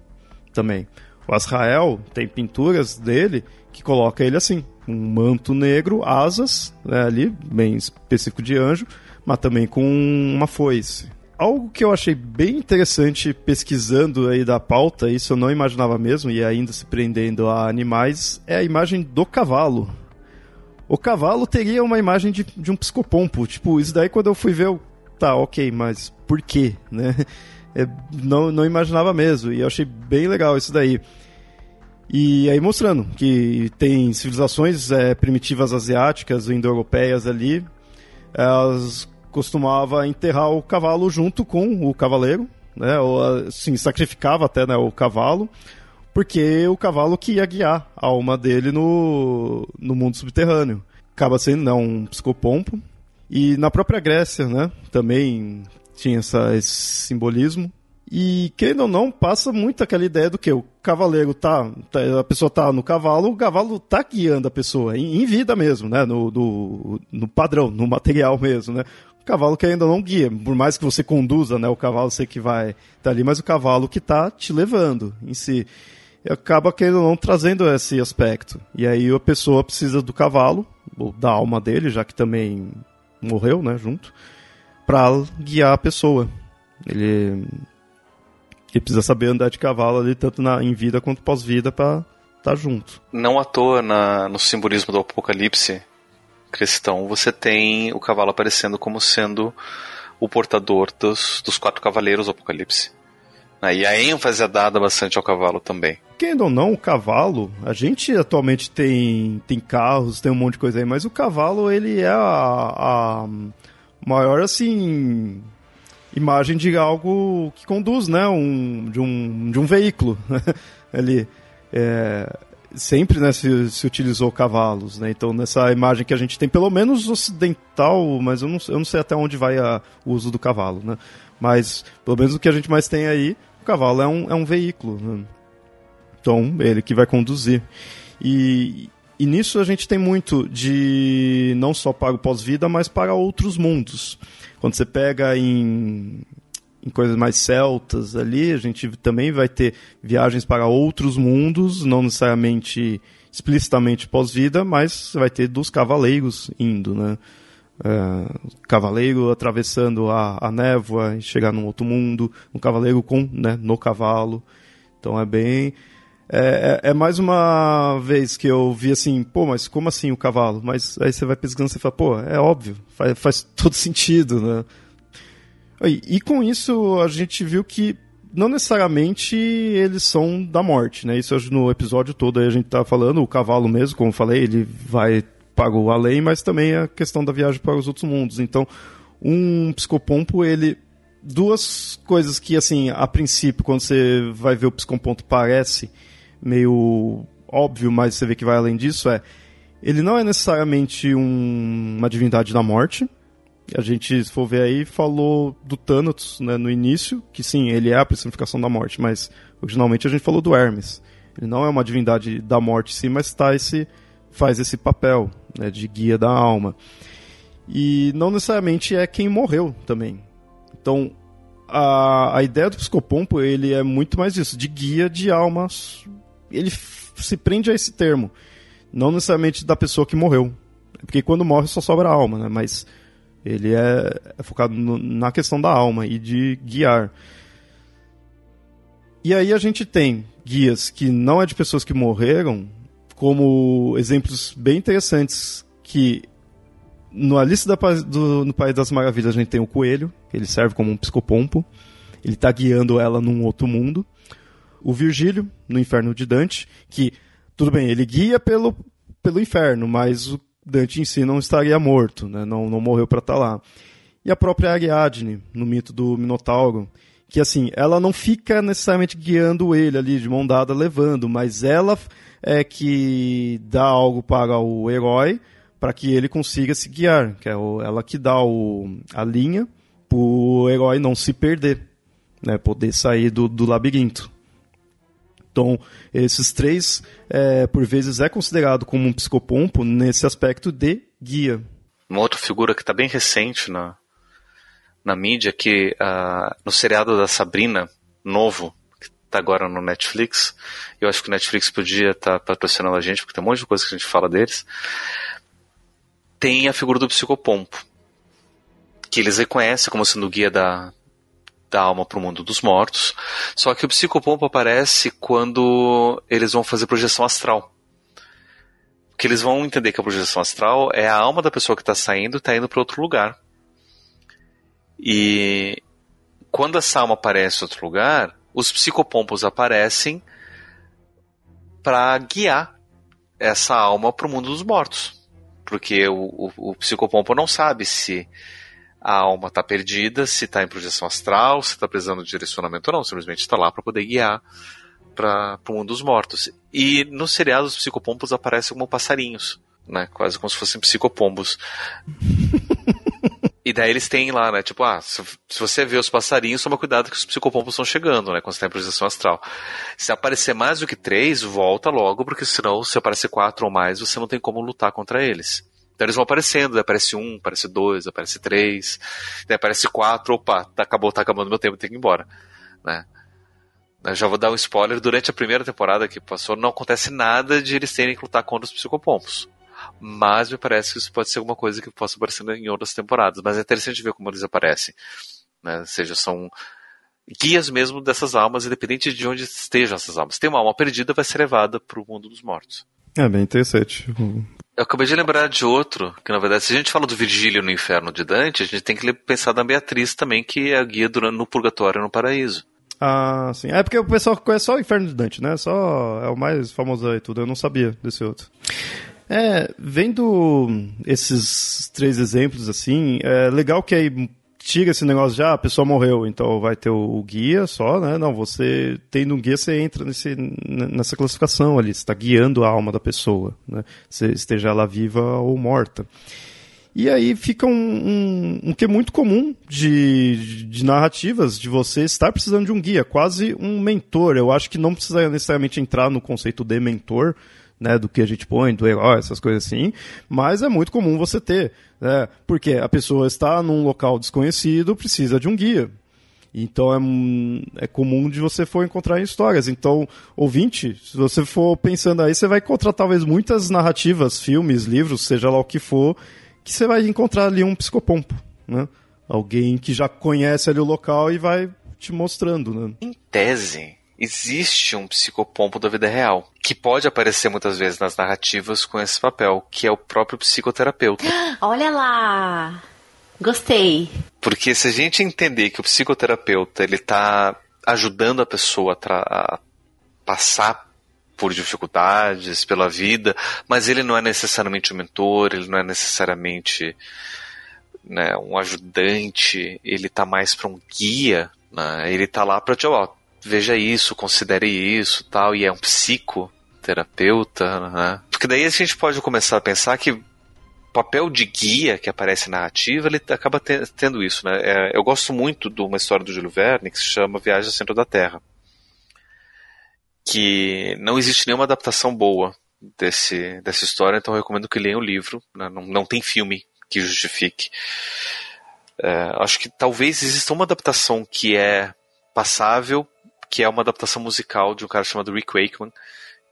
também. O Azrael tem pinturas dele que coloca ele assim, um manto negro, asas, né, ali, bem específico de anjo, mas também com uma foice. Algo que eu achei bem interessante pesquisando aí da pauta, isso eu não imaginava mesmo, e ainda se prendendo a animais, é a imagem do cavalo. O cavalo teria uma imagem de, de um psicopompo. Tipo, isso daí quando eu fui ver, eu tá, ok, mas por quê, né? É, não, não imaginava mesmo, e eu achei bem legal isso daí. E aí mostrando que tem civilizações é, primitivas asiáticas, indo-europeias ali, elas costumavam enterrar o cavalo junto com o cavaleiro, né? Ou assim, sacrificava até né, o cavalo, porque o cavalo que ia guiar a alma dele no, no mundo subterrâneo. Acaba sendo né, um psicopompo, e na própria Grécia, né, também tinha essa, esse simbolismo. E, querendo ou não, passa muito aquela ideia do que o cavaleiro tá, tá, a pessoa tá no cavalo, o cavalo tá guiando a pessoa, em, em vida mesmo, né, no, no, no, padrão, no material mesmo, né. Cavalo que ainda não guia, por mais que você conduza, né, o cavalo sei que vai tá ali, mas o cavalo que tá te levando em si. Acaba, querendo não, trazendo esse aspecto. E aí a pessoa precisa do cavalo, ou da alma dele, já que também morreu, né, junto, para guiar a pessoa. Ele, ele precisa saber andar de cavalo ali, tanto na, em vida quanto pós-vida, para estar tá junto. Não à toa, na, no simbolismo do apocalipse cristão, você tem o cavalo aparecendo como sendo o portador dos, dos quatro cavaleiros do apocalipse. Né, e a ênfase é dada bastante ao cavalo também. Querendo ou não, o cavalo, a gente atualmente tem, tem carros, tem um monte de coisa aí, mas o cavalo, ele é a, a maior, assim, imagem de algo que conduz, né, um, de, um, de um veículo, ali. É, sempre né, se, se, utilizou cavalos, né? Então nessa imagem que a gente tem, pelo menos ocidental, mas eu não, eu não sei até onde vai a, o uso do cavalo, né? Mas pelo menos o que a gente mais tem aí, o cavalo é um, é um veículo. Né? Então, ele que vai conduzir. E, e nisso a gente tem muito de não só para o pós-vida, mas para outros mundos. Quando você pega em, em coisas mais celtas ali, a gente também vai ter viagens para outros mundos, não necessariamente explicitamente pós-vida, mas vai ter dos cavaleiros indo, né? Uh, cavaleiro atravessando a, a névoa e chegar num outro mundo, um cavaleiro com, né, no cavalo. Então é bem é, é, é, mais uma vez que eu vi assim, pô, mas como assim o cavalo? Mas aí você vai pesquisando e fala, pô, é óbvio, faz, faz todo sentido, né? E, com isso a gente viu que não necessariamente eles são da morte, né? Isso no episódio todo a gente tá falando, o cavalo mesmo, como eu falei, ele vai para o além, mas também a questão da viagem para os outros mundos. Então, um psicopompo, ele duas coisas que assim, a princípio, quando você vai ver o psicopompo parece meio óbvio, mas você vê que vai além disso é ele não é necessariamente um, uma divindade da morte, a gente, se for ver aí, falou do Thanatos né, no início, que sim, ele é a personificação da morte, mas originalmente a gente falou do Hermes. Ele não é uma divindade da morte sim, mas tá esse, faz esse papel né, de guia da alma. E não necessariamente é quem morreu também. Então, a, a ideia do psicopompo ele é muito mais isso, de guia de almas. Ele se prende a esse termo. Não necessariamente da pessoa que morreu. Porque quando morre só sobra a alma, né? Mas ele é, é focado no, na questão da alma e de guiar. E aí a gente tem guias que não é de pessoas que morreram, como exemplos bem interessantes que no Alice da, do, no País das Maravilhas a gente tem o coelho, que ele serve como um psicopompo. Ele está guiando ela num outro mundo. O Virgílio, no Inferno de Dante, que, tudo bem, ele guia pelo, pelo inferno, mas o Dante em si não estaria morto, né? não, não morreu para estar tá lá. E a própria Ariadne, no mito do Minotauro, que assim, ela não fica necessariamente guiando ele ali de mão dada, levando, mas ela é que dá algo para o herói para que ele consiga se guiar, que é o, ela que dá o, a linha para o herói não se perder, né? poder sair do, do labirinto. Então, esses três, é, por vezes, é considerado como um psicopompo nesse aspecto de guia. Uma outra figura que está bem recente na, na mídia, que uh, no seriado da Sabrina, novo, que está agora no Netflix, eu acho que o Netflix podia estar tá patrocinando a gente, porque tem um monte de coisa que a gente fala deles, tem a figura do psicopompo, que eles reconhecem como sendo o guia da, da alma para o mundo dos mortos. Só que o psicopompo aparece quando eles vão fazer projeção astral. Porque eles vão entender que a projeção astral é a alma da pessoa que está saindo e está indo para outro lugar. E quando essa alma aparece em outro lugar, os psicopompos aparecem para guiar essa alma para o mundo dos mortos. Porque o, o, o psicopompo não sabe se a alma está perdida, se está em projeção astral, se está precisando de direcionamento ou não, simplesmente está lá para poder guiar para o mundo dos mortos. E no seriado os psicopombos aparecem como passarinhos, né? Quase como se fossem psicopombos. e daí eles têm lá, né? Tipo, ah, se, se, você vê os passarinhos, toma cuidado que os psicopombos estão chegando, né? Quando você está em projeção astral. Se aparecer mais do que três, volta logo, porque senão, se aparecer quatro ou mais, você não tem como lutar contra eles. Então eles vão aparecendo, aparece um, aparece dois, aparece três, daí aparece quatro, opa, tá, acabou, tá acabando meu tempo, tem que ir embora. Né? Eu já vou dar um spoiler, durante a primeira temporada que passou, não acontece nada de eles terem que lutar contra os psicopompos. Mas me parece que isso pode ser alguma coisa que possa aparecer em outras temporadas. Mas é interessante ver como eles aparecem. Né? Ou seja, são guias mesmo dessas almas, independente de onde estejam essas almas. Se tem uma alma perdida, vai ser levada para o mundo dos mortos. É bem interessante. Eu acabei de lembrar de outro, que na verdade, se a gente fala do Virgílio no Inferno de Dante, a gente tem que pensar da Beatriz também, que é a guia durante, no Purgatório e no Paraíso. Ah, sim. É porque o pessoal conhece só o Inferno de Dante, né? Só é o mais famoso aí tudo. Eu não sabia desse outro. É, vendo esses três exemplos assim, é legal que aí tira esse negócio já, ah, a pessoa morreu, então vai ter o, guia só, né? Não, você tendo um guia, você entra nesse, nessa classificação ali, você está guiando a alma da pessoa, né? Esteja ela viva ou morta. E aí fica um, um, um que é muito comum de, de narrativas, de você estar precisando de um guia, quase um mentor. Eu acho que não precisa necessariamente entrar no conceito de mentor, né, do que a gente põe, do herói, essas coisas assim, mas é muito comum você ter, né, porque a pessoa está num local desconhecido, precisa de um guia. Então é, é comum de você for encontrar histórias. Então, ouvinte, se você for pensando aí, você vai encontrar talvez muitas narrativas, filmes, livros, seja lá o que for, que você vai encontrar ali um psicopompo, né? Alguém que já conhece ali o local e vai te mostrando, né? Em tese, existe um psicopompo da vida real, que pode aparecer muitas vezes nas narrativas com esse papel, que é o próprio psicoterapeuta. Olha lá! Gostei. Porque se a gente entender que o psicoterapeuta ele está ajudando a pessoa a, a passar por dificuldades, pela vida, mas ele não é necessariamente um mentor, ele não é necessariamente né, um ajudante, ele tá mais para um guia, né, ele tá lá para te, ó, veja isso, considere isso, tal, e é um psicoterapeuta, né? Porque daí a gente pode começar a pensar que o papel de guia que aparece na narrativa, ele acaba tendo isso, né? É, eu gosto muito de uma história do Júlio Verne que se chama Viagem ao Centro da Terra que não existe nenhuma adaptação boa desse, dessa história, então eu recomendo que leiam o livro. Né? Não, não tem filme que justifique. É, acho que talvez exista uma adaptação que é passável, que é uma adaptação musical de um cara chamado Rick Wakeman,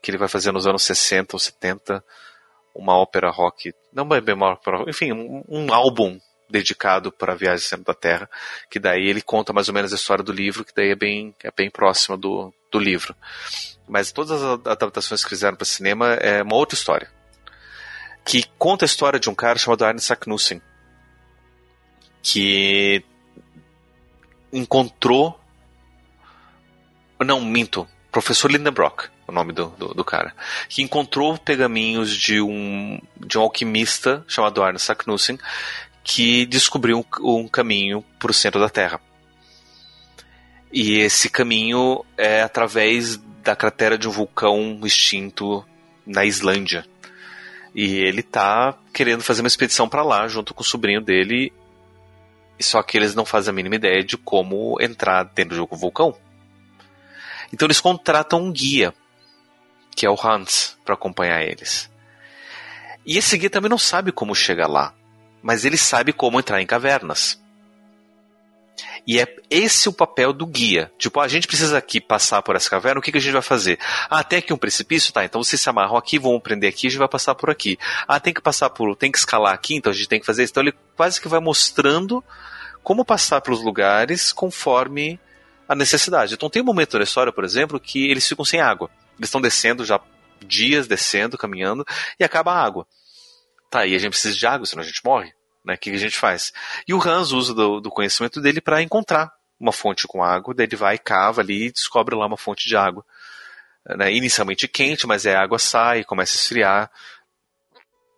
que ele vai fazer nos anos 60 ou 70, uma ópera rock, não bem uma ópera enfim, um, um álbum dedicado para a viagem ao centro da Terra, que daí ele conta mais ou menos a história do livro, que daí é bem, é bem próxima do, do livro. Mas todas as adaptações que fizeram para cinema é uma outra história. Que conta a história de um cara chamado Arne Saknussemm, que encontrou. Não, minto. Professor Lindenbrock, o nome do, do, do, cara. Que encontrou pergaminhos de um, de um alquimista chamado Arne Saknussemm, que descobriu um, um caminho para o centro da Terra. E esse caminho é através da cratera de um vulcão extinto na Islândia. E ele tá querendo fazer uma expedição para lá junto com o sobrinho dele. Só que eles não fazem a mínima ideia de como entrar dentro do vulcão. Então eles contratam um guia, que é o Hans, para acompanhar eles. E esse guia também não sabe como chegar lá mas ele sabe como entrar em cavernas. E é esse o papel do guia. Tipo, a gente precisa aqui passar por essa caverna, o que, que a gente vai fazer? Ah, tem aqui um precipício? Tá, então vocês se amarram aqui, vão prender aqui, a gente vai passar por aqui. Ah, tem que passar por. tem que escalar aqui, então a gente tem que fazer isso. Então ele quase que vai mostrando como passar pelos lugares conforme a necessidade. Então tem um momento da história, por exemplo, que eles ficam sem água. Eles estão descendo já dias descendo, caminhando, e acaba a água. Tá, e a gente precisa de água, senão a gente morre. Né? O que a gente faz? E o Hans usa do, do conhecimento dele para encontrar uma fonte com água, daí ele vai, cava ali e descobre lá uma fonte de água. Né? Inicialmente quente, mas é a água sai, começa a esfriar,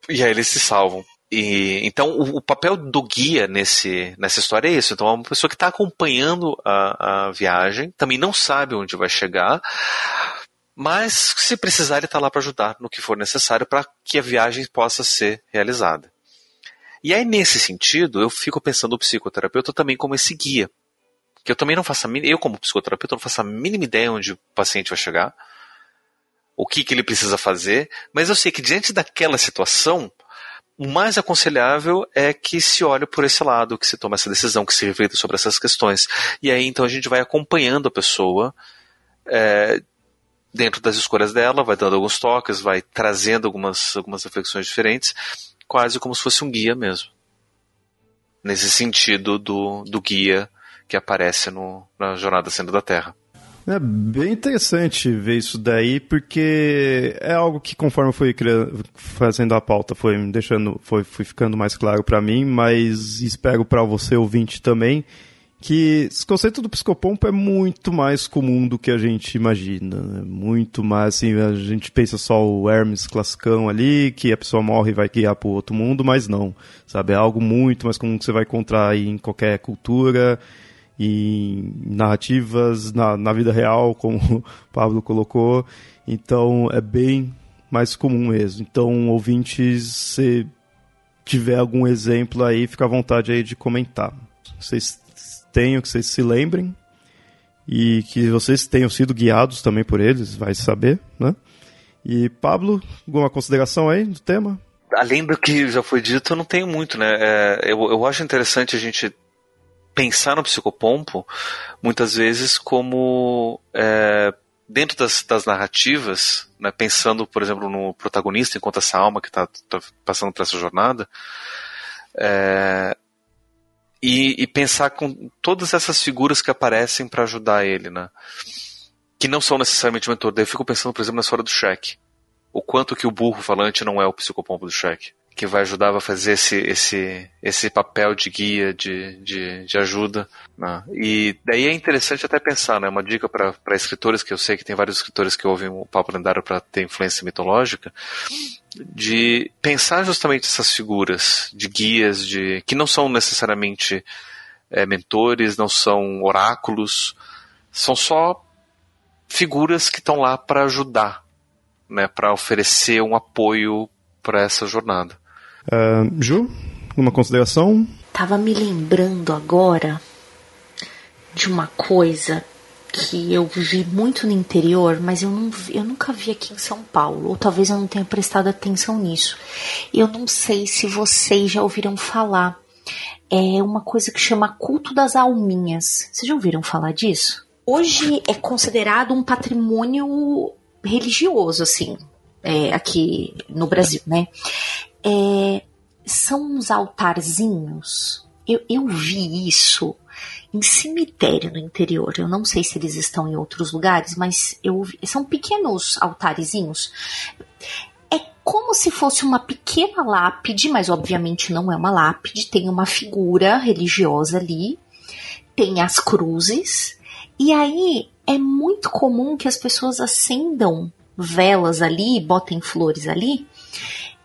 e aí eles se salvam. E, então, o, o, papel do guia nesse, nessa história é isso. Então, é uma pessoa que está acompanhando a, a, viagem, também não sabe onde vai chegar, mas se precisar, ele está lá para ajudar no que for necessário para que a viagem possa ser realizada. E aí, nesse sentido, eu fico pensando o psicoterapeuta também como esse guia. Que eu também não faço a mínima, eu como psicoterapeuta não faço a mínima ideia onde o paciente vai chegar, o que, que ele precisa fazer, mas eu sei que diante daquela situação, o mais aconselhável é que se olhe por esse lado, que se tome essa decisão, que se reflita sobre essas questões. E aí então a gente vai acompanhando a pessoa é, dentro das escolhas dela, vai dando alguns toques, vai trazendo algumas, algumas reflexões diferentes quase como se fosse um guia mesmo. Nesse sentido do, do guia que aparece no, na Jornada Centro da Terra. É bem interessante ver isso daí, porque é algo que conforme eu fui fazendo a pauta foi deixando, foi, foi ficando mais claro para mim, mas espero para você ouvinte também que esse conceito do psicopompo é muito mais comum do que a gente imagina. Né? Muito mais, assim, a gente pensa só o Hermes classicão ali, que a pessoa morre e vai guiar para o outro mundo, mas não, sabe? É algo muito mais comum que você vai encontrar em qualquer cultura, em narrativas, na, na vida real, como o Pablo colocou. Então, é bem mais comum mesmo. Então, ouvintes, se tiver algum exemplo aí, fica à vontade aí de comentar. Vocês tenham, que vocês se lembrem e que vocês tenham sido guiados também por eles, vai saber, né? E Pablo, alguma consideração aí do tema? Além do que já foi dito, eu não tenho muito, né? É, eu, eu acho interessante a gente pensar no psicopompo muitas vezes como é, dentro das, das narrativas, né, pensando, por exemplo, no protagonista enquanto essa alma que está tá passando por essa jornada, é, e, e, pensar com todas essas figuras que aparecem para ajudar ele, né? Que não são necessariamente mentor. Daí eu fico pensando, por exemplo, na história do Shrek. O quanto que o burro falante não é o psicopompo do Shrek. Que vai ajudar, vai fazer esse, esse, esse papel de guia, de, de, de ajuda. Né? E daí é interessante até pensar, né? Uma dica para escritores, que eu sei que tem vários escritores que ouvem o Papo Lendário para ter influência mitológica, de pensar justamente essas figuras de guias, de que não são necessariamente é, mentores, não são oráculos, são só figuras que estão lá para ajudar, né, para oferecer um apoio para essa jornada. Uh, Ju, uma consideração? Tava me lembrando agora de uma coisa que eu vi muito no interior, mas eu, não, eu nunca vi aqui em São Paulo, ou talvez eu não tenha prestado atenção nisso. Eu não sei se vocês já ouviram falar. É uma coisa que chama culto das alminhas. Vocês já ouviram falar disso? Hoje é considerado um patrimônio religioso, assim, é, aqui no Brasil, né? É, são uns altarzinhos. Eu, eu vi isso em cemitério no interior. Eu não sei se eles estão em outros lugares, mas eu são pequenos altarezinhos. É como se fosse uma pequena lápide, mas obviamente não é uma lápide. Tem uma figura religiosa ali, tem as cruzes, e aí é muito comum que as pessoas acendam velas ali, botem flores ali,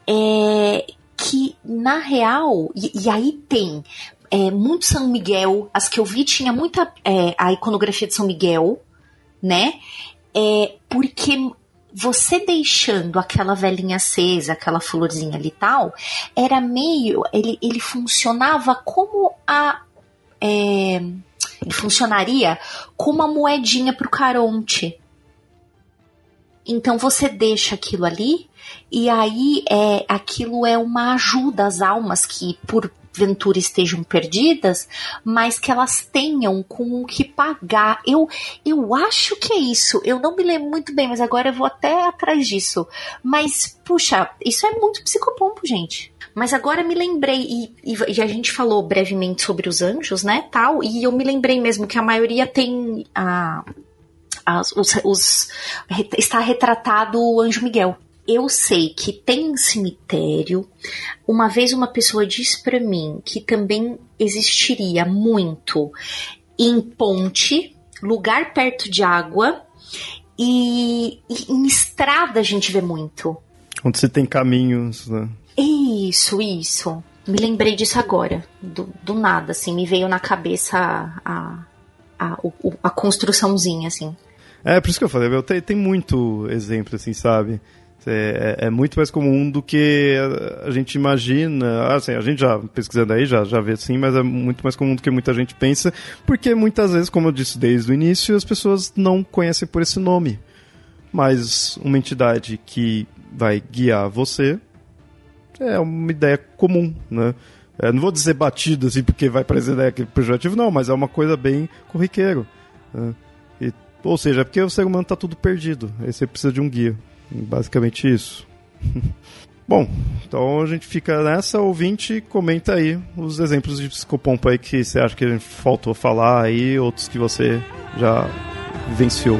é, que na real, e, e aí tem é, muito São Miguel, as que eu vi tinha muita é, a iconografia de São Miguel, né? É, porque você deixando aquela velhinha acesa, aquela florzinha ali e tal, era meio. Ele, ele funcionava como a. É, ele funcionaria como uma moedinha pro Caronte. Então você deixa aquilo ali e aí é aquilo é uma ajuda às almas que por ventura estejam perdidas, mas que elas tenham com o que pagar. Eu eu acho que é isso. Eu não me lembro muito bem, mas agora eu vou até atrás disso. Mas puxa, isso é muito psicopompo, gente. Mas agora me lembrei, e, e, e, a gente falou brevemente sobre os anjos, né, tal, e eu me lembrei mesmo que a maioria tem a, as, os, os, está retratado o Anjo Miguel. Eu sei que tem cemitério. Uma vez uma pessoa disse para mim que também existiria muito em ponte, lugar perto de água e, e em estrada a gente vê muito. Onde você tem caminhos, né? Isso, isso. Me lembrei disso agora, do, do nada, assim, me veio na cabeça a, a, a, a construçãozinha, assim. É, por isso que eu falei, tem, tem muito exemplo, assim, sabe? É, é, é, muito mais comum do que a, gente imagina. Assim, a gente já pesquisando aí já, já vê sim, mas é muito mais comum do que muita gente pensa, porque muitas vezes, como eu disse desde o início, as pessoas não conhecem por esse nome. Mas uma entidade que vai guiar você é uma ideia comum, né? É, não vou dizer batida assim porque vai parecer ideia pejorativo, não, mas é uma coisa bem corriqueiro. Né? Ou seja, é porque o ser humano está tudo perdido. Aí você precisa de um guia. Basicamente isso. Bom, então a gente fica nessa. Ouvinte, comenta aí os exemplos de psicopompo aí que você acha que faltou falar aí, outros que você já venciou.